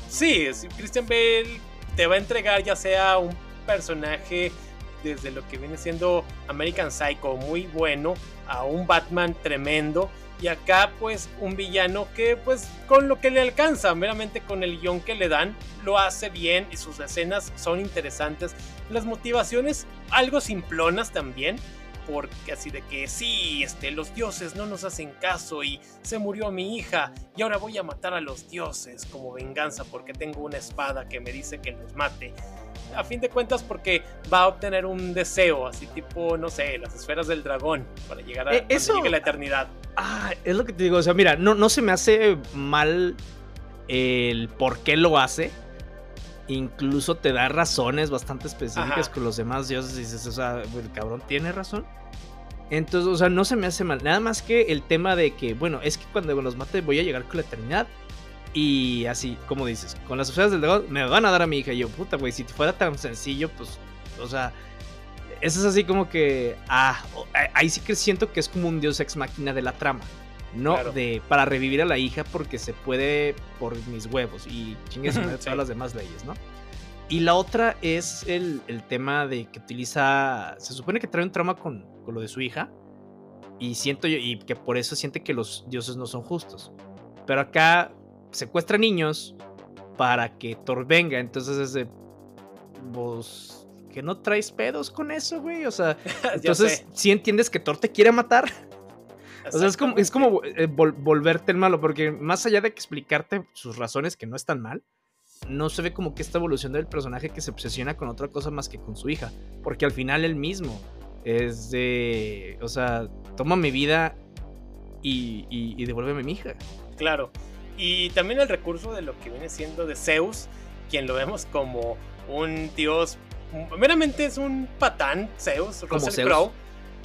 Sí, Christian Bale te va a entregar ya sea un personaje desde lo que viene siendo American Psycho muy bueno a un Batman tremendo y acá pues un villano que pues con lo que le alcanza, meramente con el guion que le dan, lo hace bien y sus escenas son interesantes. Las motivaciones algo simplonas también, porque así de que sí, este, los dioses no nos hacen caso y se murió mi hija y ahora voy a matar a los dioses como venganza porque tengo una espada que me dice que los mate a fin de cuentas porque va a obtener un deseo, así tipo, no sé, las esferas del dragón, para llegar a eh, eso, la eternidad. Ah, es lo que te digo, o sea, mira, no, no se me hace mal el por qué lo hace. Incluso te da razones bastante específicas con los demás dioses y dices, o sea, el cabrón tiene razón. Entonces, o sea, no se me hace mal. Nada más que el tema de que, bueno, es que cuando los mate voy a llegar con la eternidad. Y así, como dices, con las esferas del dragón me van a dar a mi hija. Y yo, puta, güey, si fuera tan sencillo, pues, o sea, eso es así como que, ah, ahí sí que siento que es como un dios ex máquina de la trama. No de para revivir a la hija porque se puede por mis huevos y chingues todas las demás leyes, ¿no? Y la otra es el, el, tema de que utiliza. Se supone que trae un trauma con, con, lo de su hija. Y siento yo, y que por eso siente que los dioses no son justos. Pero acá secuestra niños para que Thor venga. Entonces es de. Vos. Que no traes pedos con eso, güey. O sea, entonces si entiendes que Thor te quiere matar. O sea, es como, es como eh, volverte el malo, porque más allá de explicarte sus razones que no están mal, no se ve como que esta evolución del personaje que se obsesiona con otra cosa más que con su hija. Porque al final él mismo es de. O sea, toma mi vida y, y, y devuélveme mi hija. Claro. Y también el recurso de lo que viene siendo de Zeus, quien lo vemos como un dios, meramente es un patán, Zeus, Russell Crowe.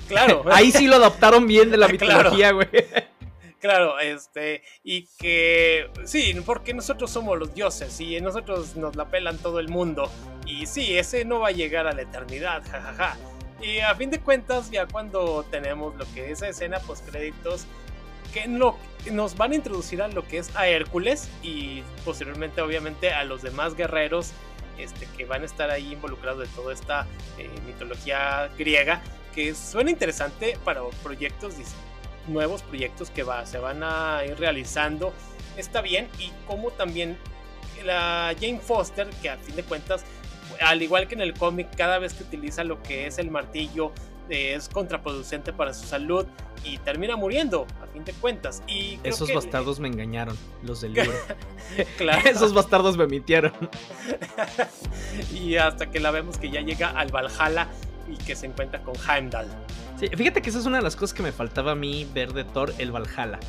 Claro. Ahí sí lo adaptaron bien de la mitología, güey. Claro, este, y que sí, porque nosotros somos los dioses y nosotros nos la pelan todo el mundo. Y sí, ese no va a llegar a la eternidad, jajaja. Y a fin de cuentas, ya cuando tenemos lo que es esa escena post créditos, que nos van a introducir a lo que es a Hércules y posteriormente obviamente a los demás guerreros este, que van a estar ahí involucrados de toda esta eh, mitología griega, que suena interesante para proyectos, nuevos proyectos que se van a ir realizando. Está bien y como también la Jane Foster, que a fin de cuentas, al igual que en el cómic, cada vez que utiliza lo que es el martillo, es contraproducente para su salud y termina muriendo, a fin de cuentas. Y Esos bastardos me engañaron, los del libro. claro. Esos bastardos me mintieron. y hasta que la vemos que ya llega al Valhalla y que se encuentra con Heimdall. Sí, fíjate que esa es una de las cosas que me faltaba a mí ver de Thor, el Valhalla.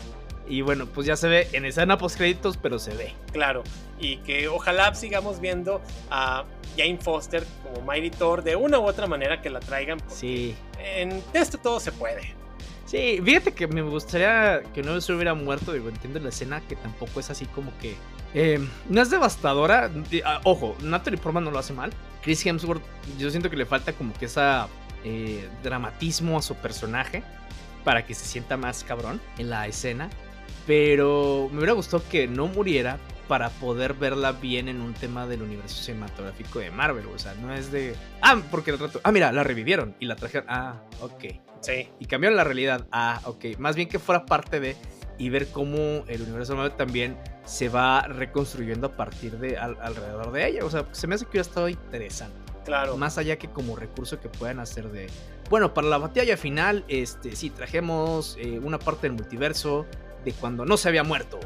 Y bueno, pues ya se ve en escena post créditos, pero se ve. Claro, y que ojalá sigamos viendo a Jane Foster como Mighty Thor de una u otra manera que la traigan. Sí. En esto todo se puede. Sí, fíjate que me gustaría que no se hubiera muerto, digo, entiendo la escena que tampoco es así como que... Eh, no es devastadora, ah, ojo, Natalie Portman no lo hace mal. Chris Hemsworth, yo siento que le falta como que esa eh, dramatismo a su personaje. para que se sienta más cabrón en la escena. Pero me hubiera gustado que no muriera para poder verla bien en un tema del universo cinematográfico de Marvel. O sea, no es de. Ah, porque el rato. Ah, mira, la revivieron y la trajeron. Ah, ok. Sí. Y cambiaron la realidad. Ah, ok. Más bien que fuera parte de. Y ver cómo el universo Marvel también se va reconstruyendo a partir de alrededor de ella. O sea, se me hace que hubiera estado interesante. Claro. Más allá que como recurso que puedan hacer de. Bueno, para la batalla final, este, sí, trajemos eh, una parte del multiverso de cuando no se había muerto.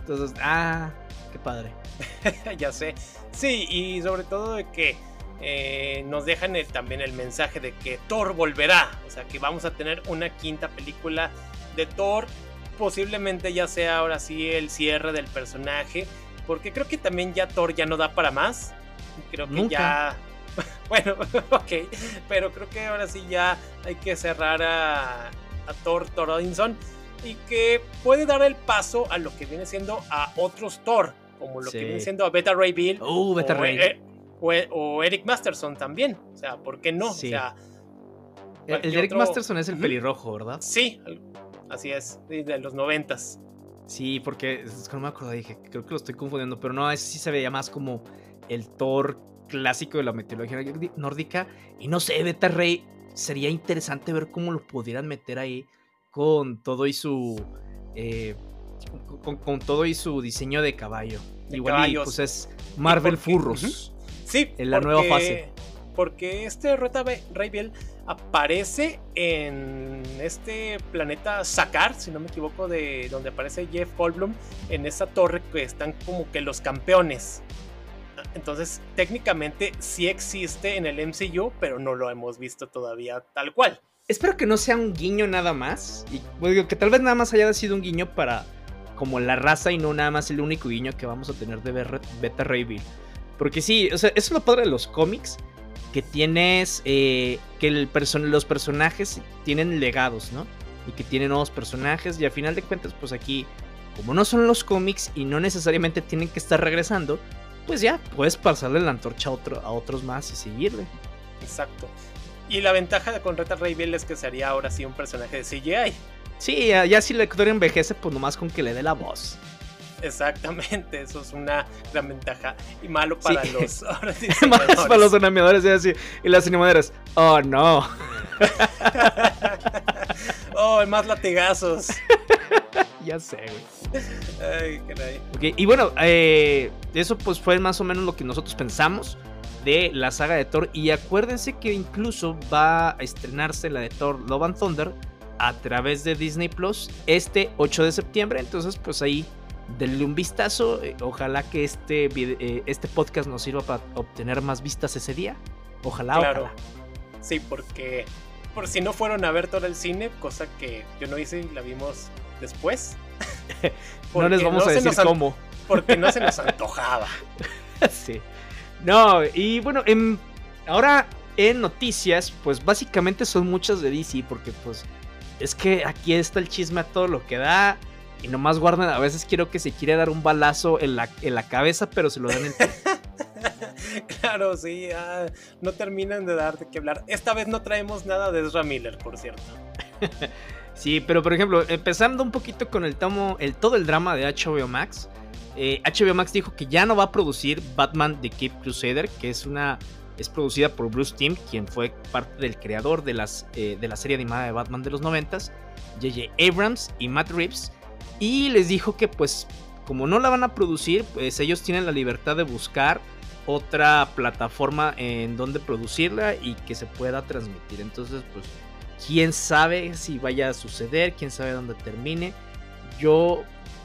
Entonces, ah, qué padre. ya sé. Sí, y sobre todo de que eh, nos dejan también el mensaje de que Thor volverá. O sea, que vamos a tener una quinta película de Thor. Posiblemente ya sea ahora sí el cierre del personaje. Porque creo que también ya Thor ya no da para más. Creo que ya bueno, ok, pero creo que ahora sí ya hay que cerrar a, a Thor Thorodinson y que puede dar el paso a lo que viene siendo a otros Thor, como lo que viene siendo a Beta Ray Bill uh, Beta o, Ray. E, e, o, Eric Masterson también. O sea, ¿por qué no? O sea, el, Eric Masterson es el pelirrojo, ¿verdad? Sí, así es, de los noventas. Sí, porque es que no me acuerdo, dije, creo que lo estoy confundiendo, pero no, ese sí se veía más como el Thor clásico de la mitología nórdica. Y no sé, Beta Ray, sería interesante ver cómo lo pudieran meter ahí con todo y su. Eh, con, todo y su diseño de caballo. Igual y, pues es Marvel Furros. Sí, en la nueva fase. Porque este Rota Raybiel aparece en este planeta Sakar, si no me equivoco, de donde aparece Jeff Goldblum, en esa torre que están como que los campeones. Entonces, técnicamente sí existe en el MCU, pero no lo hemos visto todavía tal cual. Espero que no sea un guiño nada más. Y pues, que tal vez nada más haya sido un guiño para como la raza y no nada más el único guiño que vamos a tener de Beta Ray Bill. Porque sí, o sea, eso es lo padre de los cómics. Que tienes. Eh, que el los personajes tienen legados, ¿no? Y que tienen nuevos personajes. Y a final de cuentas, pues aquí, como no son los cómics y no necesariamente tienen que estar regresando, pues ya puedes pasarle la antorcha a, otro, a otros más y seguirle. Exacto. Y la ventaja de con Reta Ray Bill es que sería ahora sí un personaje de CGI. Sí, ya, si el actor envejece, pues nomás con que le dé la voz. Exactamente, eso es una gran ventaja. Y malo para los. Sí, para los animadores y las animadoras. Oh no. oh, más latigazos. ya sé, güey. Ay, caray. Okay, y bueno, eh, eso pues fue más o menos lo que nosotros pensamos de la saga de Thor. Y acuérdense que incluso va a estrenarse la de Thor Love and Thunder a través de Disney Plus este 8 de septiembre. Entonces, pues ahí denle un vistazo. Eh, ojalá que este, eh, este podcast nos sirva para obtener más vistas ese día. Ojalá, claro. Sí, porque por si no fueron a ver todo el cine, cosa que yo no hice y la vimos después. no les vamos a decir cómo. Porque no se nos antojaba. sí. No, y bueno, en, ahora en noticias, pues básicamente son muchas de DC, porque pues es que aquí está el chisme a todo lo que da. Y nomás guardan, a veces quiero que se quiere dar un balazo en la, en la cabeza, pero se lo dan en Claro, sí, no terminan de dar de qué hablar. Esta vez no traemos nada de Ezra Miller, por cierto. sí, pero por ejemplo, empezando un poquito con el tomo, el todo el drama de HBO Max. HBO eh, Max dijo que ya no va a producir Batman The Cape Crusader, que es una es producida por Bruce Timm, quien fue parte del creador de, las, eh, de la serie animada de Batman de los 90 JJ Abrams y Matt Reeves, y les dijo que pues como no la van a producir, pues ellos tienen la libertad de buscar otra plataforma en donde producirla y que se pueda transmitir. Entonces, pues, quién sabe si vaya a suceder, quién sabe dónde termine. Yo,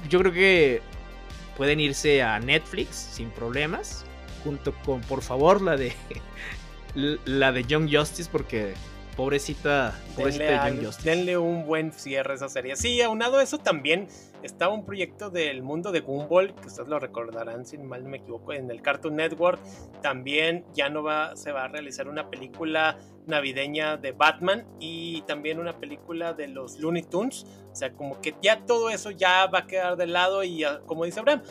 yo creo que pueden irse a Netflix sin problemas. Junto con, por favor, la de la de Young Justice, porque pobrecita, pobrecita de Young Justice. Denle un buen cierre a esa serie. Sí, aunado a eso también estaba un proyecto del mundo de Gumball, que ustedes lo recordarán, si mal no me equivoco, en el Cartoon Network. También ya no va, se va a realizar una película navideña de Batman y también una película de los Looney Tunes. O sea, como que ya todo eso ya va a quedar de lado y como dice Abraham,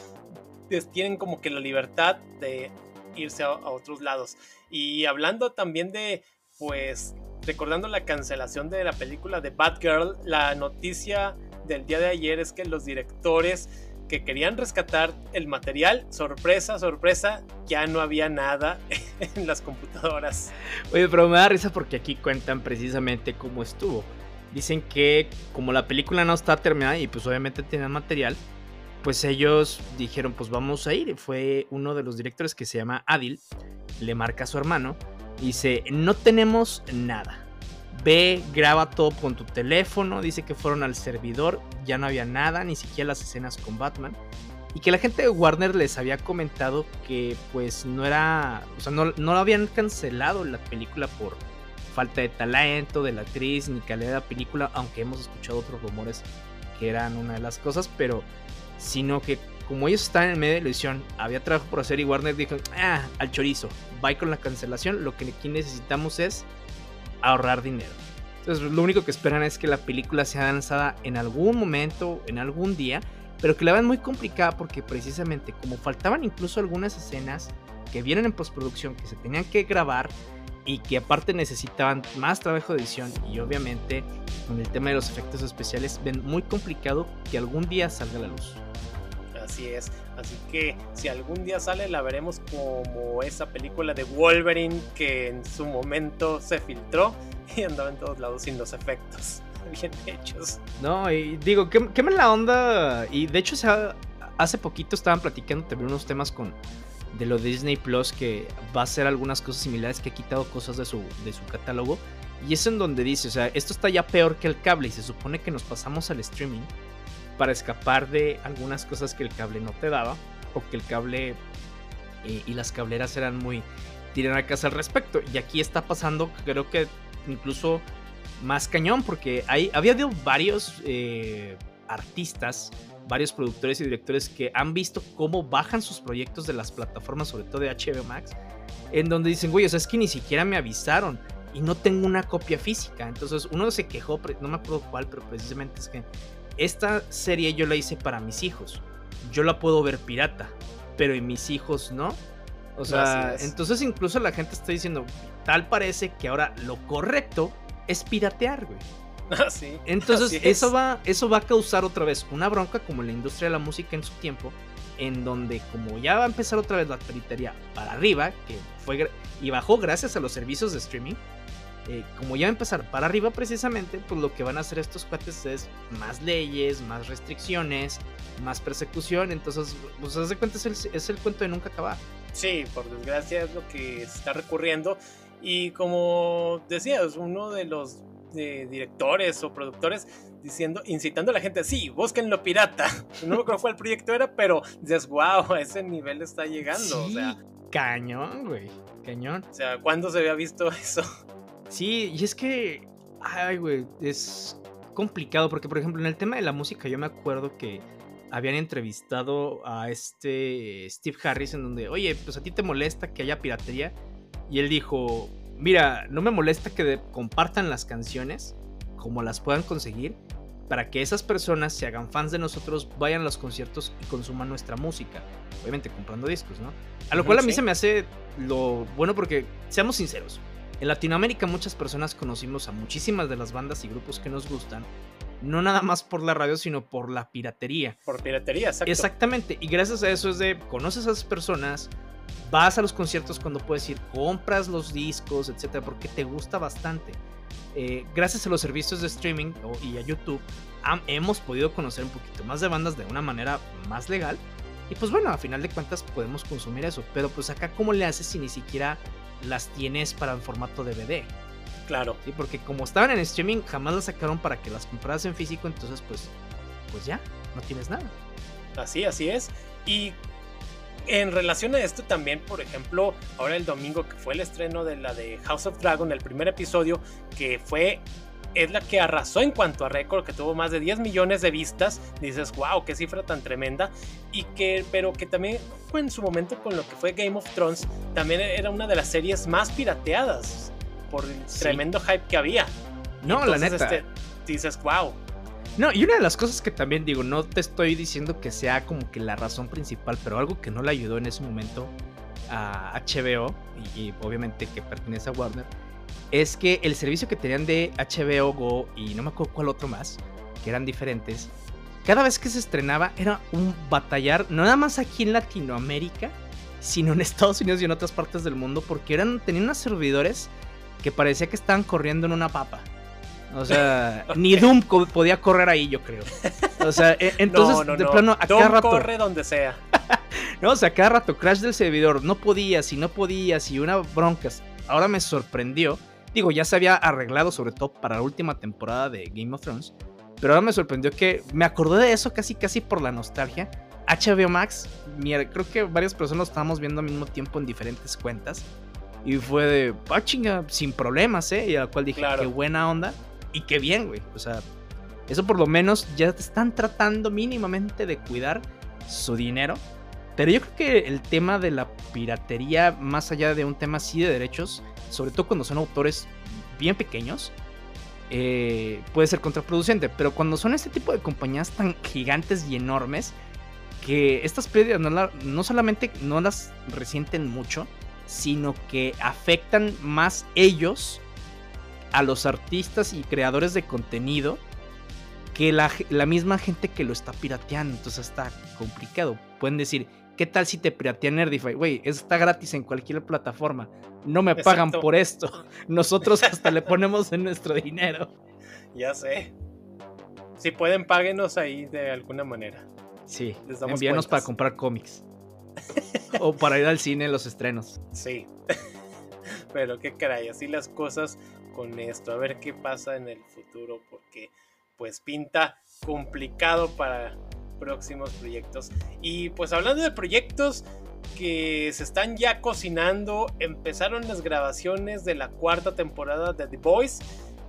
pues tienen como que la libertad de irse a, otros lados. Y hablando también de, pues, recordando la cancelación de la película de Batgirl, la noticia del día de ayer es que los directores que querían rescatar el material, sorpresa, sorpresa, ya no había nada en las computadoras. Oye, pero me da risa porque aquí cuentan precisamente cómo estuvo. Dicen que como la película no está terminada y pues obviamente tenían material, pues ellos dijeron pues vamos a ir. Fue uno de los directores que se llama Adil, le marca a su hermano, dice no tenemos nada Ve, graba todo con tu teléfono. Dice que fueron al servidor, ya no había nada, ni siquiera las escenas con Batman. Y que la gente de Warner les había comentado que pues no era, o sea, no, no habían cancelado la película por falta de talento de la actriz ni calidad de la película, aunque hemos escuchado otros rumores que eran una de las cosas, pero sino que como ellos están en medio de edición, había trabajo por hacer y Warner dijo, ah, al chorizo, bye con la cancelación, lo que aquí necesitamos es ahorrar dinero. Entonces lo único que esperan es que la película sea lanzada en algún momento, en algún día, pero que la vean muy complicada porque precisamente como faltaban incluso algunas escenas que vienen en postproducción que se tenían que grabar y que aparte necesitaban más trabajo de edición y obviamente con el tema de los efectos especiales ven muy complicado que algún día salga a la luz. Así es. Así que si algún día sale, la veremos como esa película de Wolverine que en su momento se filtró y andaba en todos lados sin los efectos bien hechos. No, y digo, qué, qué la onda. Y de hecho, hace poquito estaban platicando también unos temas con de lo de Disney Plus que va a hacer algunas cosas similares que ha quitado cosas de su, de su catálogo. Y es en donde dice, o sea, esto está ya peor que el cable y se supone que nos pasamos al streaming para escapar de algunas cosas que el cable no te daba o que el cable eh, y las cableras eran muy casa al respecto. Y aquí está pasando, creo que incluso más cañón, porque hay, había varios eh, artistas, varios productores y directores que han visto cómo bajan sus proyectos de las plataformas, sobre todo de HBO Max, en donde dicen, güey, o sea, es que ni siquiera me avisaron y no tengo una copia física. Entonces uno se quejó, no me acuerdo cuál, pero precisamente es que esta serie yo la hice para mis hijos. Yo la puedo ver pirata, pero en mis hijos no. O sea, entonces incluso la gente está diciendo, tal parece que ahora lo correcto es piratear, güey. Ah, sí. Entonces eso va, eso va a causar otra vez una bronca como la industria de la música en su tiempo, en donde como ya va a empezar otra vez la piratería para arriba, que fue y bajó gracias a los servicios de streaming, eh, como ya va a empezar para arriba precisamente, pues lo que van a hacer estos cuates es más leyes, más restricciones, más persecución. Entonces, pues haz de cuenta, es el, cuento de nunca acabar. Sí, por desgracia es lo que se está recurriendo. Y como decías, uno de los directores o productores diciendo, incitando a la gente, sí, búsquenlo pirata. No me acuerdo cuál proyecto era, pero dices, wow, a ese nivel está llegando. o sea, cañón, güey, cañón. O sea, ¿cuándo se había visto eso? Sí, y es que, ay, güey, es complicado porque, por ejemplo, en el tema de la música, yo me acuerdo que habían entrevistado a este Steve Harris en donde, oye, pues a ti te molesta que haya piratería. Y él dijo, mira, no me molesta que compartan las canciones como las puedan conseguir para que esas personas se hagan fans de nosotros, vayan a los conciertos y consuman nuestra música. Obviamente comprando discos, ¿no? A lo cual a mí se me hace lo bueno porque, seamos sinceros, en Latinoamérica muchas personas conocimos a muchísimas de las bandas y grupos que nos gustan, no nada más por la radio, sino por la piratería. Por piratería, exacto. Exactamente, y gracias a eso es de, conoces a esas personas, vas a los conciertos cuando puedes ir, compras los discos, etcétera, porque te gusta bastante. Eh, gracias a los servicios de streaming y a YouTube, hemos podido conocer un poquito más de bandas de una manera más legal. Y pues bueno, a final de cuentas podemos consumir eso. Pero pues acá, ¿cómo le haces si ni siquiera las tienes para el formato DVD. Claro. Sí, porque como estaban en streaming, jamás las sacaron para que las compraras en físico, entonces pues, pues ya, no tienes nada. Así, así es. Y en relación a esto también, por ejemplo, ahora el domingo que fue el estreno de la de House of Dragon, el primer episodio, que fue es la que arrasó en cuanto a récord, que tuvo más de 10 millones de vistas. Dices, wow, qué cifra tan tremenda. Y que, pero que también fue en su momento con lo que fue Game of Thrones, también era una de las series más pirateadas por el tremendo hype que había. No, la neta. Este, dices, wow. No, y una de las cosas que también digo, no te estoy diciendo que sea como que la razón principal, pero algo que no le ayudó en ese momento a HBO y obviamente que pertenece a Warner es que el servicio que tenían de HBO Go y no me acuerdo cuál otro más, que eran diferentes, cada vez que se estrenaba era un batallar, no nada más aquí en Latinoamérica, sino en Estados Unidos y en otras partes del mundo, porque eran, tenían unos servidores que parecía que estaban corriendo en una papa. O sea, ni Doom podía correr ahí, yo creo. O sea, e, entonces, de plano, a cada rato. corre donde sea. no, o sea, a cada rato, crash del servidor, no podías y no podías y una broncas. Ahora me sorprendió. Digo, ya se había arreglado, sobre todo para la última temporada de Game of Thrones. Pero ahora me sorprendió que me acordé de eso casi, casi por la nostalgia. HBO Max, mira, creo que varias personas lo estábamos viendo al mismo tiempo en diferentes cuentas. Y fue de, ah, chinga, sin problemas, ¿eh? Y a la cual dije, qué buena onda. Y qué bien, güey. O sea, eso por lo menos ya te están tratando mínimamente de cuidar su dinero. Pero yo creo que el tema de la piratería, más allá de un tema así de derechos, sobre todo cuando son autores bien pequeños, eh, puede ser contraproducente. Pero cuando son este tipo de compañías tan gigantes y enormes, que estas pérdidas no, no solamente no las resienten mucho, sino que afectan más ellos a los artistas y creadores de contenido que la, misma gente que lo está pirateando. Entonces está complicado. Pueden decir, ¿qué tal si te piratean Nerdify? Güey, está gratis en cualquier plataforma. No me pagan por esto. Nosotros hasta le ponemos en nuestro dinero. Ya sé. Si pueden, páguenos ahí de alguna manera. Sí, envíanos para comprar cómics. o para ir al cine en los estrenos. Sí. Pero qué caray, así las cosas con esto. A ver qué pasa en el futuro porque pues pinta complicado para próximos proyectos. Y pues hablando de proyectos que se están ya cocinando, empezaron las grabaciones de la cuarta temporada de The Boys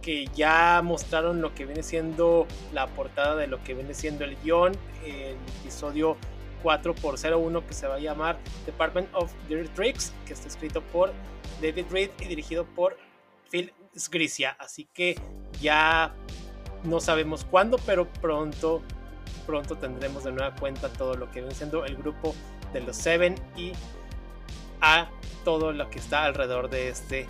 que ya mostraron lo que viene siendo la portada de lo que viene siendo el guion, el episodio 4x01 que se va a llamar Department of Dirty Tricks, que está escrito por David Reed y dirigido por Phil Sgrisia. Así que ya no sabemos cuándo, pero pronto, pronto tendremos de nueva cuenta todo lo que viene siendo el grupo de los Seven y a todo lo que está alrededor de este,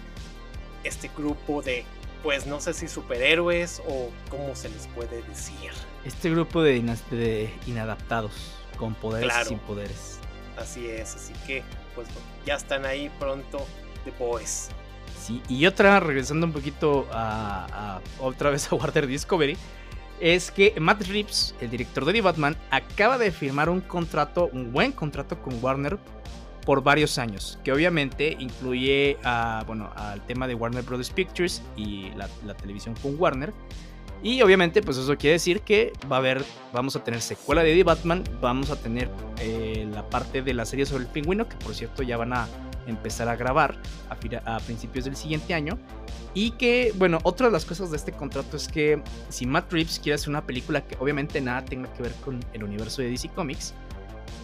este grupo de, pues no sé si superhéroes o cómo se les puede decir. Este grupo de, de inadaptados, con poderes y sin poderes. Así es, así que pues ya están ahí pronto The Boys y otra, regresando un poquito a, otra vez a Warner Discovery, es que Matt Reeves, el director de The Batman, acaba de firmar un contrato, un buen contrato con Warner por varios años, que obviamente incluye a, bueno, al tema de Warner Brothers Pictures y la, televisión con Warner. Y obviamente, pues eso quiere decir que va a haber, vamos a tener secuela de The Batman, vamos a tener eh, la parte de la serie sobre el pingüino, que por cierto ya van a empezar a grabar a, principios del siguiente año. Y que, bueno, otra de las cosas de este contrato es que si Matt Reeves quiere hacer una película que obviamente nada tenga que ver con el universo de DC Comics,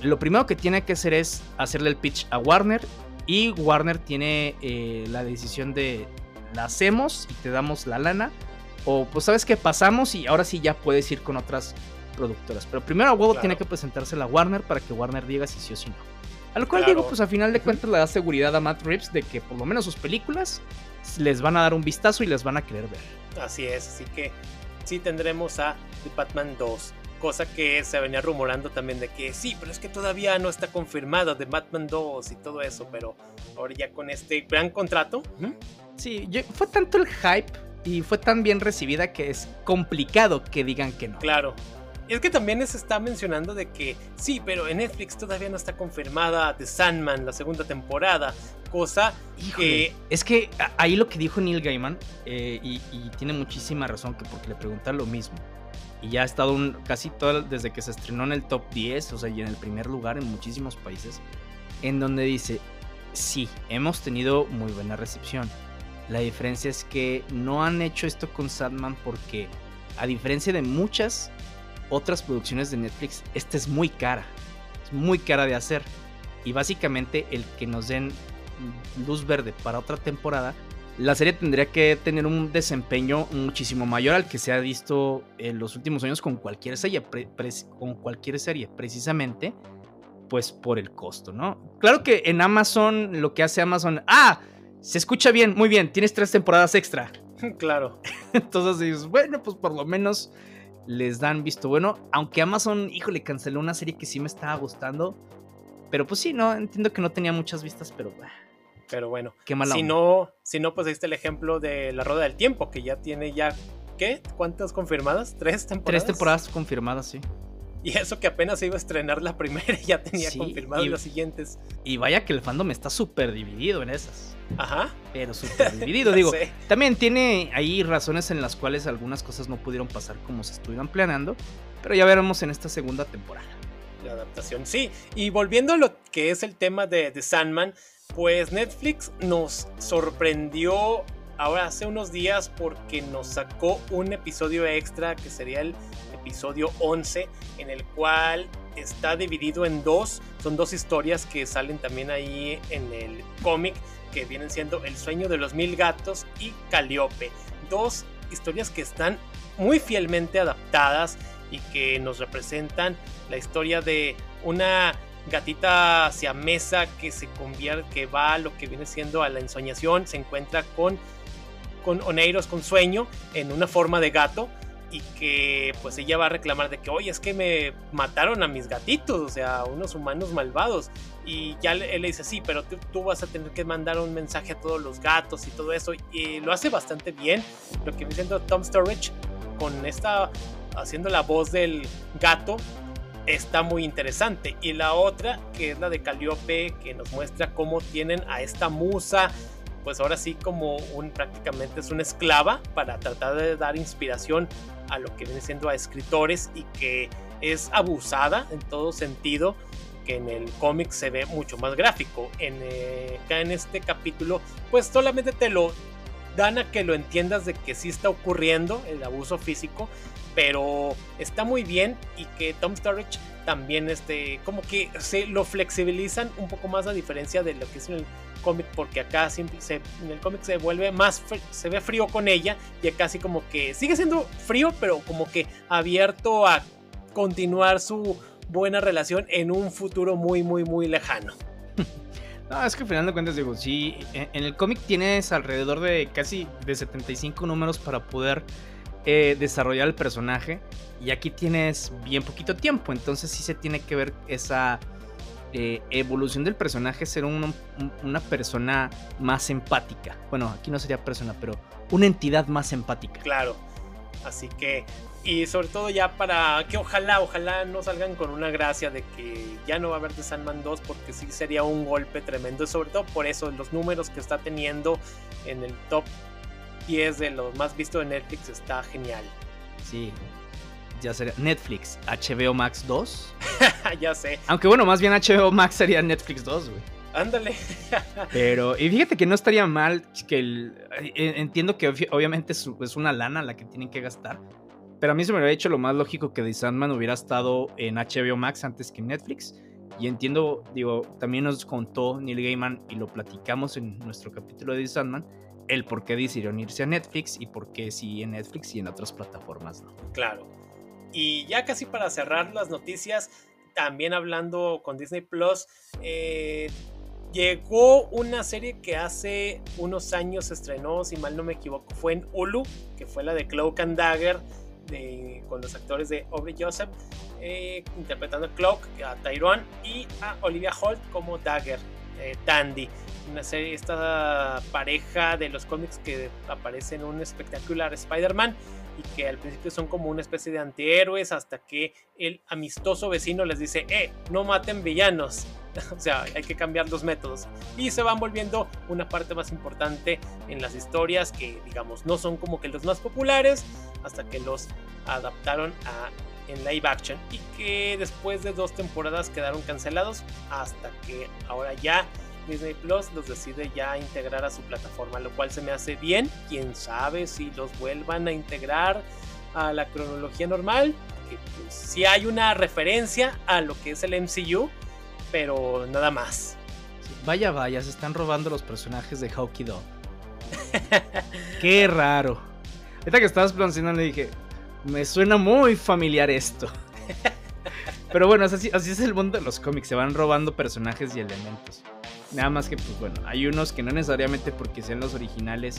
lo primero que tiene que hacer es hacerle el pitch a Warner y Warner tiene eh, la decisión de la hacemos y te damos la lana o pues sabes que pasamos y ahora sí ya puedes ir con otras productoras. Pero primero a huevo tiene que presentarse la Warner para que Warner diga si sí o si no. A lo cual digo, pues a final de cuentas le da seguridad a Matt Reeves de que por lo menos sus películas les van a dar un vistazo y les van a querer ver. Así es, así que sí tendremos a The Batman 2. Cosa que se venía rumorando también de que sí, pero es que todavía no está confirmado The Batman 2 y todo eso, pero ahora ya con este gran contrato. Sí, fue tanto el hype y fue tan bien recibida que es complicado que digan que no. Claro, es que también se está mencionando de que sí, pero en Netflix todavía no está confirmada The Sandman, la segunda temporada. Cosa que. Es que ahí lo que dijo Neil Gaiman, eh, y, tiene muchísima razón, que porque le preguntan lo mismo. Y ya ha estado un, casi todo desde que se estrenó en el top 10, o sea, y en el primer lugar en muchísimos países, en donde dice: Sí, hemos tenido muy buena recepción. La diferencia es que no han hecho esto con Sandman porque, a diferencia de muchas otras producciones de Netflix, esta es muy cara. Es muy cara de hacer. Y básicamente el que nos den luz verde para otra temporada, la serie tendría que tener un desempeño muchísimo mayor al que se ha visto en los últimos años con cualquier serie, con cualquier serie, precisamente pues por el costo, ¿no? Claro que en Amazon lo que hace Amazon, ah, se escucha bien, muy bien, tienes tres temporadas extra. claro. Entonces dices, bueno, pues por lo menos les dan visto bueno. Aunque Amazon, híjole, canceló una serie que sí me estaba gustando. Pero pues sí, no, entiendo que no tenía muchas vistas, pero... Pero bueno, qué mala si no, si no, pues ahí está el ejemplo de La Rueda del Tiempo, que ya tiene ya, ¿qué? ¿Cuántas confirmadas? ¿Tres temporadas? Tres temporadas confirmadas, sí. Y eso que apenas iba a estrenar la primera y ya tenía confirmadas las siguientes. Y vaya que el fandom está súper dividido en esas. Ajá. Pero súper dividido, digo. También tiene ahí razones en las cuales algunas cosas no pudieron pasar como se estuvieran planeando. Pero ya veremos en esta segunda temporada. La adaptación, sí. Y volviendo a lo que es el tema de, de Sandman, pues Netflix nos sorprendió ahora hace unos días porque nos sacó un episodio extra que sería el episodio 11 en el cual está dividido en dos, son dos historias que salen también ahí en el cómic que vienen siendo El sueño de los mil gatos y Caliope. Dos historias que están muy fielmente adaptadas y que nos representan la historia de una gatita mesa que se convierte, que va a lo que viene siendo a la ensoñación, se encuentra con, con Oneiros, con sueño, en una forma de gato y que pues ella va a reclamar de que, oye, es que me mataron a mis gatitos, o sea, unos humanos malvados. Y ya él le dice, sí, pero tú, vas a tener que mandar un mensaje a todos los gatos y todo eso. Y lo hace bastante bien. Lo que viene siendo Tom Storage con esta, haciendo la voz del gato, está muy interesante. Y la otra, que es la de Calliope, que nos muestra cómo tienen a esta musa pues ahora sí como un prácticamente es una esclava para tratar de dar inspiración a lo que viene siendo a escritores y que es abusada en todo sentido que en el cómic se ve mucho más gráfico. En, eh, en este capítulo, pues solamente te lo dan a que lo entiendas de que sí está ocurriendo el abuso físico, pero está muy bien y que Tom Sturridge también este, como que se lo flexibilizan un poco más a diferencia de lo que es en el cómic porque acá en el cómic se vuelve más se ve frío con ella y acá sí como que sigue siendo frío pero como que abierto a continuar su buena relación en un futuro muy muy muy lejano. No, es que al final de cuentas digo, sí, en, el cómic tienes alrededor de casi de 75 números para poder eh, desarrollar el personaje y aquí tienes bien poquito tiempo, entonces sí se tiene que ver esa eh, evolución del personaje ser una persona más empática. Bueno, aquí no sería persona, pero una entidad más empática. Claro. Así que, y sobre todo ya para que ojalá, ojalá no salgan con una gracia de que ya no va a haber de Sandman 2 porque sí sería un golpe tremendo. sobre todo por eso, los números que está teniendo en el top 10 de los más vistos de Netflix está genial. Sí, ya sería Netflix, HBO Max 2. ya sé. Aunque bueno, más bien HBO Max sería Netflix 2, güey. Ándale. Pero, y fíjate que no estaría mal que el. Eh, entiendo que obviamente es una lana la que tienen que gastar. Pero a mí se me hubiera hecho lo más lógico que The Sandman hubiera estado en HBO Max antes que en Netflix. Y entiendo, digo, también nos contó Neil Gaiman y lo platicamos en nuestro capítulo de The Sandman, el por qué decidieron irse a Netflix y por qué sí en Netflix y en otras plataformas no. Claro. Y ya casi para cerrar las noticias, también hablando con Disney Plus, eh, llegó una serie que hace unos años estrenó, si mal no me equivoco, fue en Hulu, que fue la de Cloak and Dagger, con los actores de Aubrey Joseph, eh, interpretando a Cloak, a Tyrone y a Olivia Holt como Dagger, eh, Tandy. Una serie, esta pareja de los cómics que aparece en un espectacular Spider-Man y que al principio son como una especie de antihéroes hasta que el amistoso vecino les dice, eh, no maten villanos. o sea, hay que cambiar los métodos. Y se van volviendo una parte más importante en las historias que, digamos, no son como que los más populares hasta que los adaptaron a en live action y que después de dos temporadas quedaron cancelados hasta que ahora ya Disney Plus los decide ya integrar a su plataforma, lo cual se me hace bien. Quién sabe si los vuelvan a integrar a la cronología normal. Que pues, sí hay una referencia a lo que es el MCU, pero nada más. Vaya, vaya, se están robando los personajes de Hawkeye Dog. Qué raro. Ahorita que estabas pronunciando dije, me suena muy familiar esto. Pero bueno, así, así es el mundo de los cómics, se van robando personajes y elementos. Nada más que, pues bueno, hay unos que no necesariamente porque sean los originales,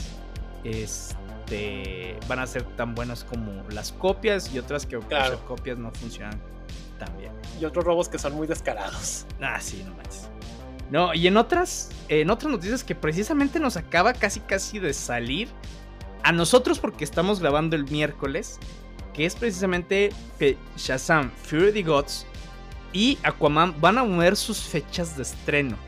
este, van a ser tan buenos como las copias y otras que pues, las copias no funcionan tan bien. Y otros robos que son muy descarados. Ah, sí, no manches. No, y en otras, en otras noticias que precisamente nos acaba casi casi de salir a nosotros porque estamos grabando el miércoles, que es precisamente que Shazam Fury of the Gods y Aquaman van a mover sus fechas de estreno.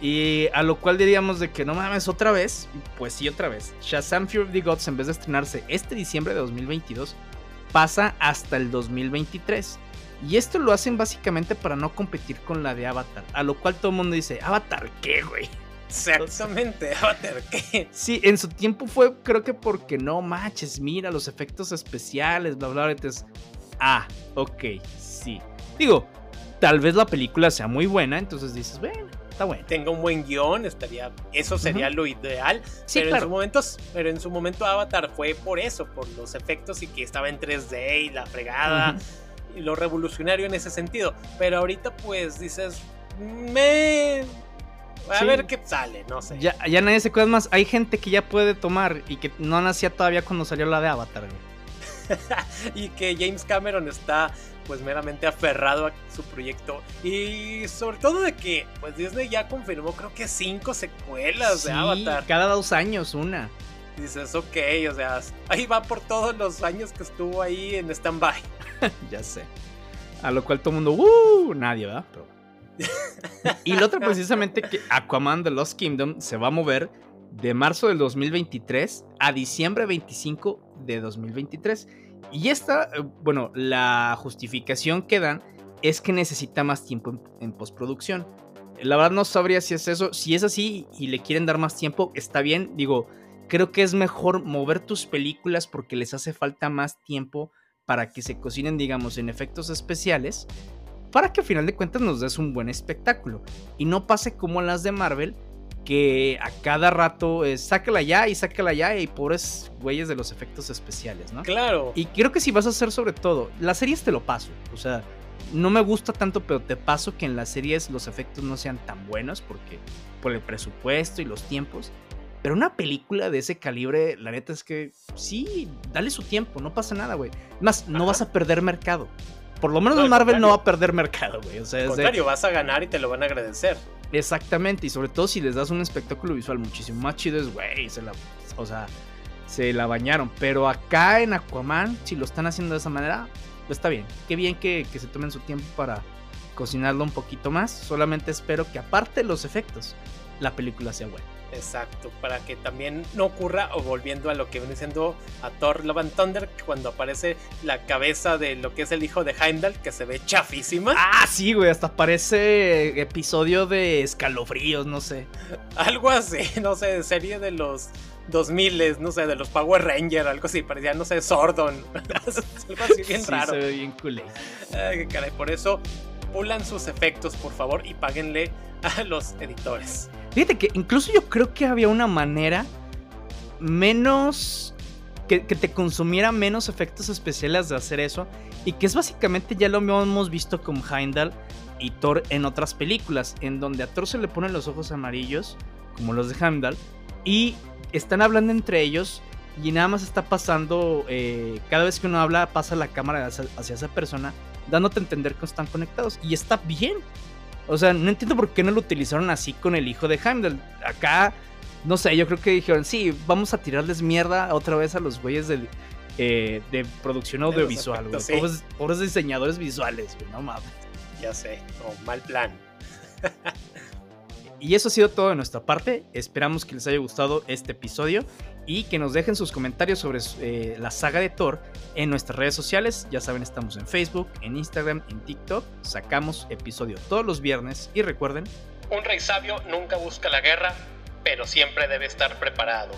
Y a lo cual diríamos de que no mames, otra vez. Pues sí, otra vez. Shazam Fury of the Gods, en vez de estrenarse este diciembre de 2022, pasa hasta el 2023. Y esto lo hacen básicamente para no competir con la de Avatar. A lo cual todo el mundo dice, ¿Avatar qué, güey? Exactamente, Avatar qué. Sí, en su tiempo fue, creo que porque no manches, mira los efectos especiales, bla, bla, bla. Entonces, ah, ok, sí. Digo, tal vez la película sea muy buena, entonces dices, bueno, está bueno. Tenga un buen guion, estaría, eso sería lo ideal. Sí, pero, en su momento, pero en su momento Avatar fue por eso, por los efectos y que estaba en 3D y la fregada y lo revolucionario en ese sentido. Pero ahorita pues dices, me... A ver qué sale, no sé. Ya, ya nadie se acuerda más. Hay gente que ya puede tomar y que no nacía todavía cuando salió la de Avatar, y que James Cameron está pues meramente aferrado a su proyecto y sobre todo de que pues Disney ya confirmó creo que cinco secuelas de Avatar. Cada dos años una. Dices, ok, o sea, ahí va por todos los años que estuvo ahí en stand-by. ya sé. A lo cual todo el mundo, ¡uh! Nadie, ¿verdad? y lo otro precisamente que Aquaman The Lost Kingdom se va a mover de marzo del 2023 a diciembre 25 de 2023. Y esta, eh, bueno, la justificación que dan es que necesita más tiempo en, en, postproducción. La verdad no sabría si es eso. Si es así y le quieren dar más tiempo, está bien. Digo, creo que es mejor mover tus películas porque les hace falta más tiempo para que se cocinen, digamos, en efectos especiales, para que al final de cuentas nos des un buen espectáculo. Y no pase como las de Marvel, que a cada rato es sácala ya y sácala ya y pobres güeyes de los efectos especiales, ¿no? Claro. Y creo que si vas a hacer sobre todo, las series te lo paso, o sea, no me gusta tanto, pero te paso que en las series los efectos no sean tan buenos porque por el presupuesto y los tiempos. Pero una película de ese calibre, la neta es que sí, dale su tiempo, no pasa nada, güey. Más, no vas a perder mercado. Por lo menos Marvel no va a perder mercado, güey. O sea, al contrario, vas a ganar y te lo van a agradecer. Exactamente, y sobre todo si les das un espectáculo visual muchísimo más chido, es, güey, se la, o sea, se la bañaron. Pero acá en Aquaman, si lo están haciendo de esa manera, pues está bien. Qué bien que, que se tomen su tiempo para cocinarlo un poquito más. Solamente espero que aparte los efectos, la película sea buena. Exacto, para que también no ocurra, o volviendo a lo que viene siendo a Thor Love and Thunder, cuando aparece la cabeza de lo que es el hijo de Heimdall, que se ve chafísima. Ah, sí, güey, hasta parece episodio de escalofríos, no sé. Algo así, no sé, de serie de los 2000, no sé, de los Power Rangers, algo así, parecía, no sé, Sordon. algo así bien sí, raro. Se ve bien culé. Ay, caray, por eso pulan sus efectos, por favor, y páguenle a los editores. Fíjate que incluso yo creo que había una manera menos. Que, te consumiera menos efectos especiales de hacer eso. Y que es básicamente ya lo hemos visto con Heimdall y Thor en otras películas. En donde a Thor se le ponen los ojos amarillos, como los de Heimdall. Y están hablando entre ellos. Y nada más está pasando. Eh, cada vez que uno habla, pasa la cámara hacia esa persona. Dándote a entender que están conectados. Y está bien. O sea, no entiendo por qué no lo utilizaron así con el hijo de Heimdall. Acá, no sé, yo creo que dijeron, sí, vamos a tirarles mierda otra vez a los güeyes de, eh, de producción audiovisual, güey. Pobres, diseñadores visuales, güey, no mames. Ya sé, o mal plan. y eso ha sido todo de nuestra parte. Esperamos que les haya gustado este episodio y que nos dejen sus comentarios sobre eh, la saga de Thor en nuestras redes sociales. Ya saben, estamos en Facebook, en Instagram, en TikTok. Sacamos episodio todos los viernes y recuerden... Un rey sabio nunca busca la guerra, pero siempre debe estar preparado.